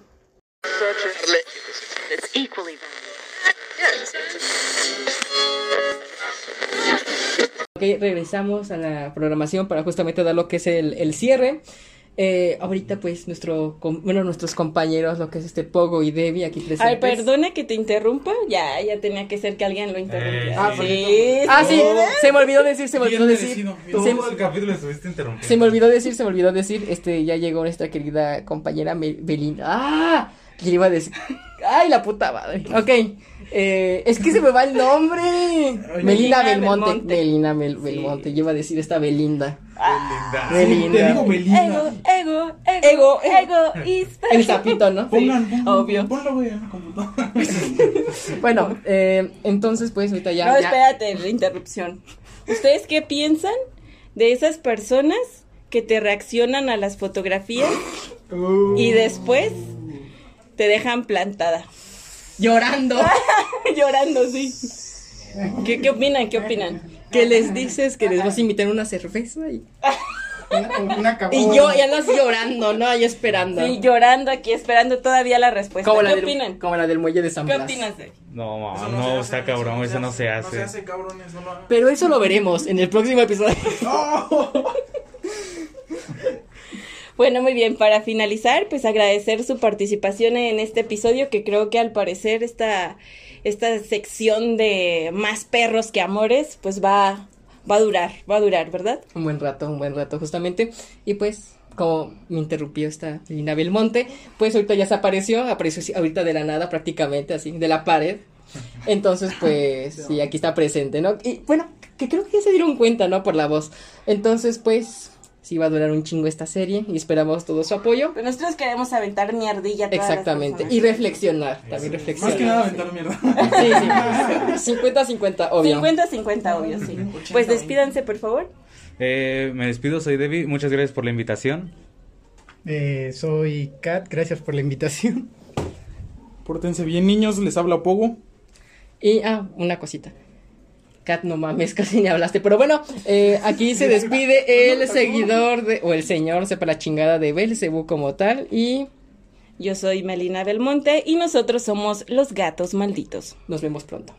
Ok, regresamos a la programación para justamente dar lo que es el, el cierre. Eh, ahorita pues nuestro, com- bueno, nuestros compañeros, lo que es este Pogo y Debbie aquí presentes. Ay, perdone que te interrumpa. Ya, ya tenía que ser que alguien lo interrumpiera. Eh, Ah, sí. Ah, sí, sí. se me olvidó decir, se me olvidó decir. bien Se, Todo el capítulo estuviste interrumpiendo. se me olvidó decir, se me olvidó decir, este, ya llegó nuestra querida compañera Belinda. ¡Ah! ¿Qué le iba a decir? ¡Ay, la puta madre! Ok, eh, es que se me va el nombre. Melina Melina Belmonte. Belmonte. Melina Mel- Sí. Belmonte, yo iba a decir esta Belinda. Sí, Belinda. te digo Belinda. Ego, ego, ego, Ego. egoísta. El sapito, ¿no? Pongan, pongan, obvio. Ponlo, güey, en la computadora. (laughs) Bueno, eh, entonces pues ahorita ya. no, ya- espérate, la interrupción. ¿Ustedes qué piensan de esas personas que te reaccionan a las fotografías (laughs) y después te dejan plantada? Llorando. (laughs) Llorando, sí. ¿Qué, ¿Qué opinan? ¿Qué opinan? que les dices que les vas a invitar una cerveza y, Una, una y yo ya andas llorando, ¿no? Ahí esperando. Sí, llorando aquí, esperando todavía la respuesta. como, ¿Qué la del, opinan? como la del muelle de San ¿Qué Blas. opinas de? No, no, hace, está cabrón, eso no se No se hace. hace, cabrones, no lo. Pero eso lo veremos en el próximo episodio. (laughs) (laughs) Bueno, muy bien, para finalizar, pues agradecer su participación en este episodio que creo que al parecer esta, esta sección de más perros que amores, pues va, va a durar, va a durar, ¿verdad? un buen rato, un buen rato justamente. Y pues, como me interrumpió esta Lina Belmonte, pues ahorita ya se apareció, apareció ahorita de la nada prácticamente, así, de la pared. Entonces, (laughs) pues, sí, aquí está presente, ¿no? Y bueno, que creo que ya se dieron cuenta, ¿no? Por la voz. Entonces, pues, sí va a durar un chingo esta serie y esperamos todo su apoyo. Pues nosotros queremos aventar mierdilla todas Exactamente. Y reflexionar, también reflexionar. Más que nada aventar mierda. (laughs) Sí, sí. 50-50, obvio. 50-50, obvio, sí. 80, Pues despídanse, por favor. Eh, me despido, soy Debbie. Muchas gracias por la invitación. Eh, soy Kat, gracias por la invitación. Pórtense bien, niños, les habla Pogo. Y, ah, una cosita. Kat, no mames, (laughs) casi ni hablaste. Pero bueno, eh, aquí se despide (laughs) el seguidor de, o el señor, sepa la chingada de Belcebú como tal. Y Yo soy Melina Belmonte y nosotros somos los gatos malditos. nos vemos pronto.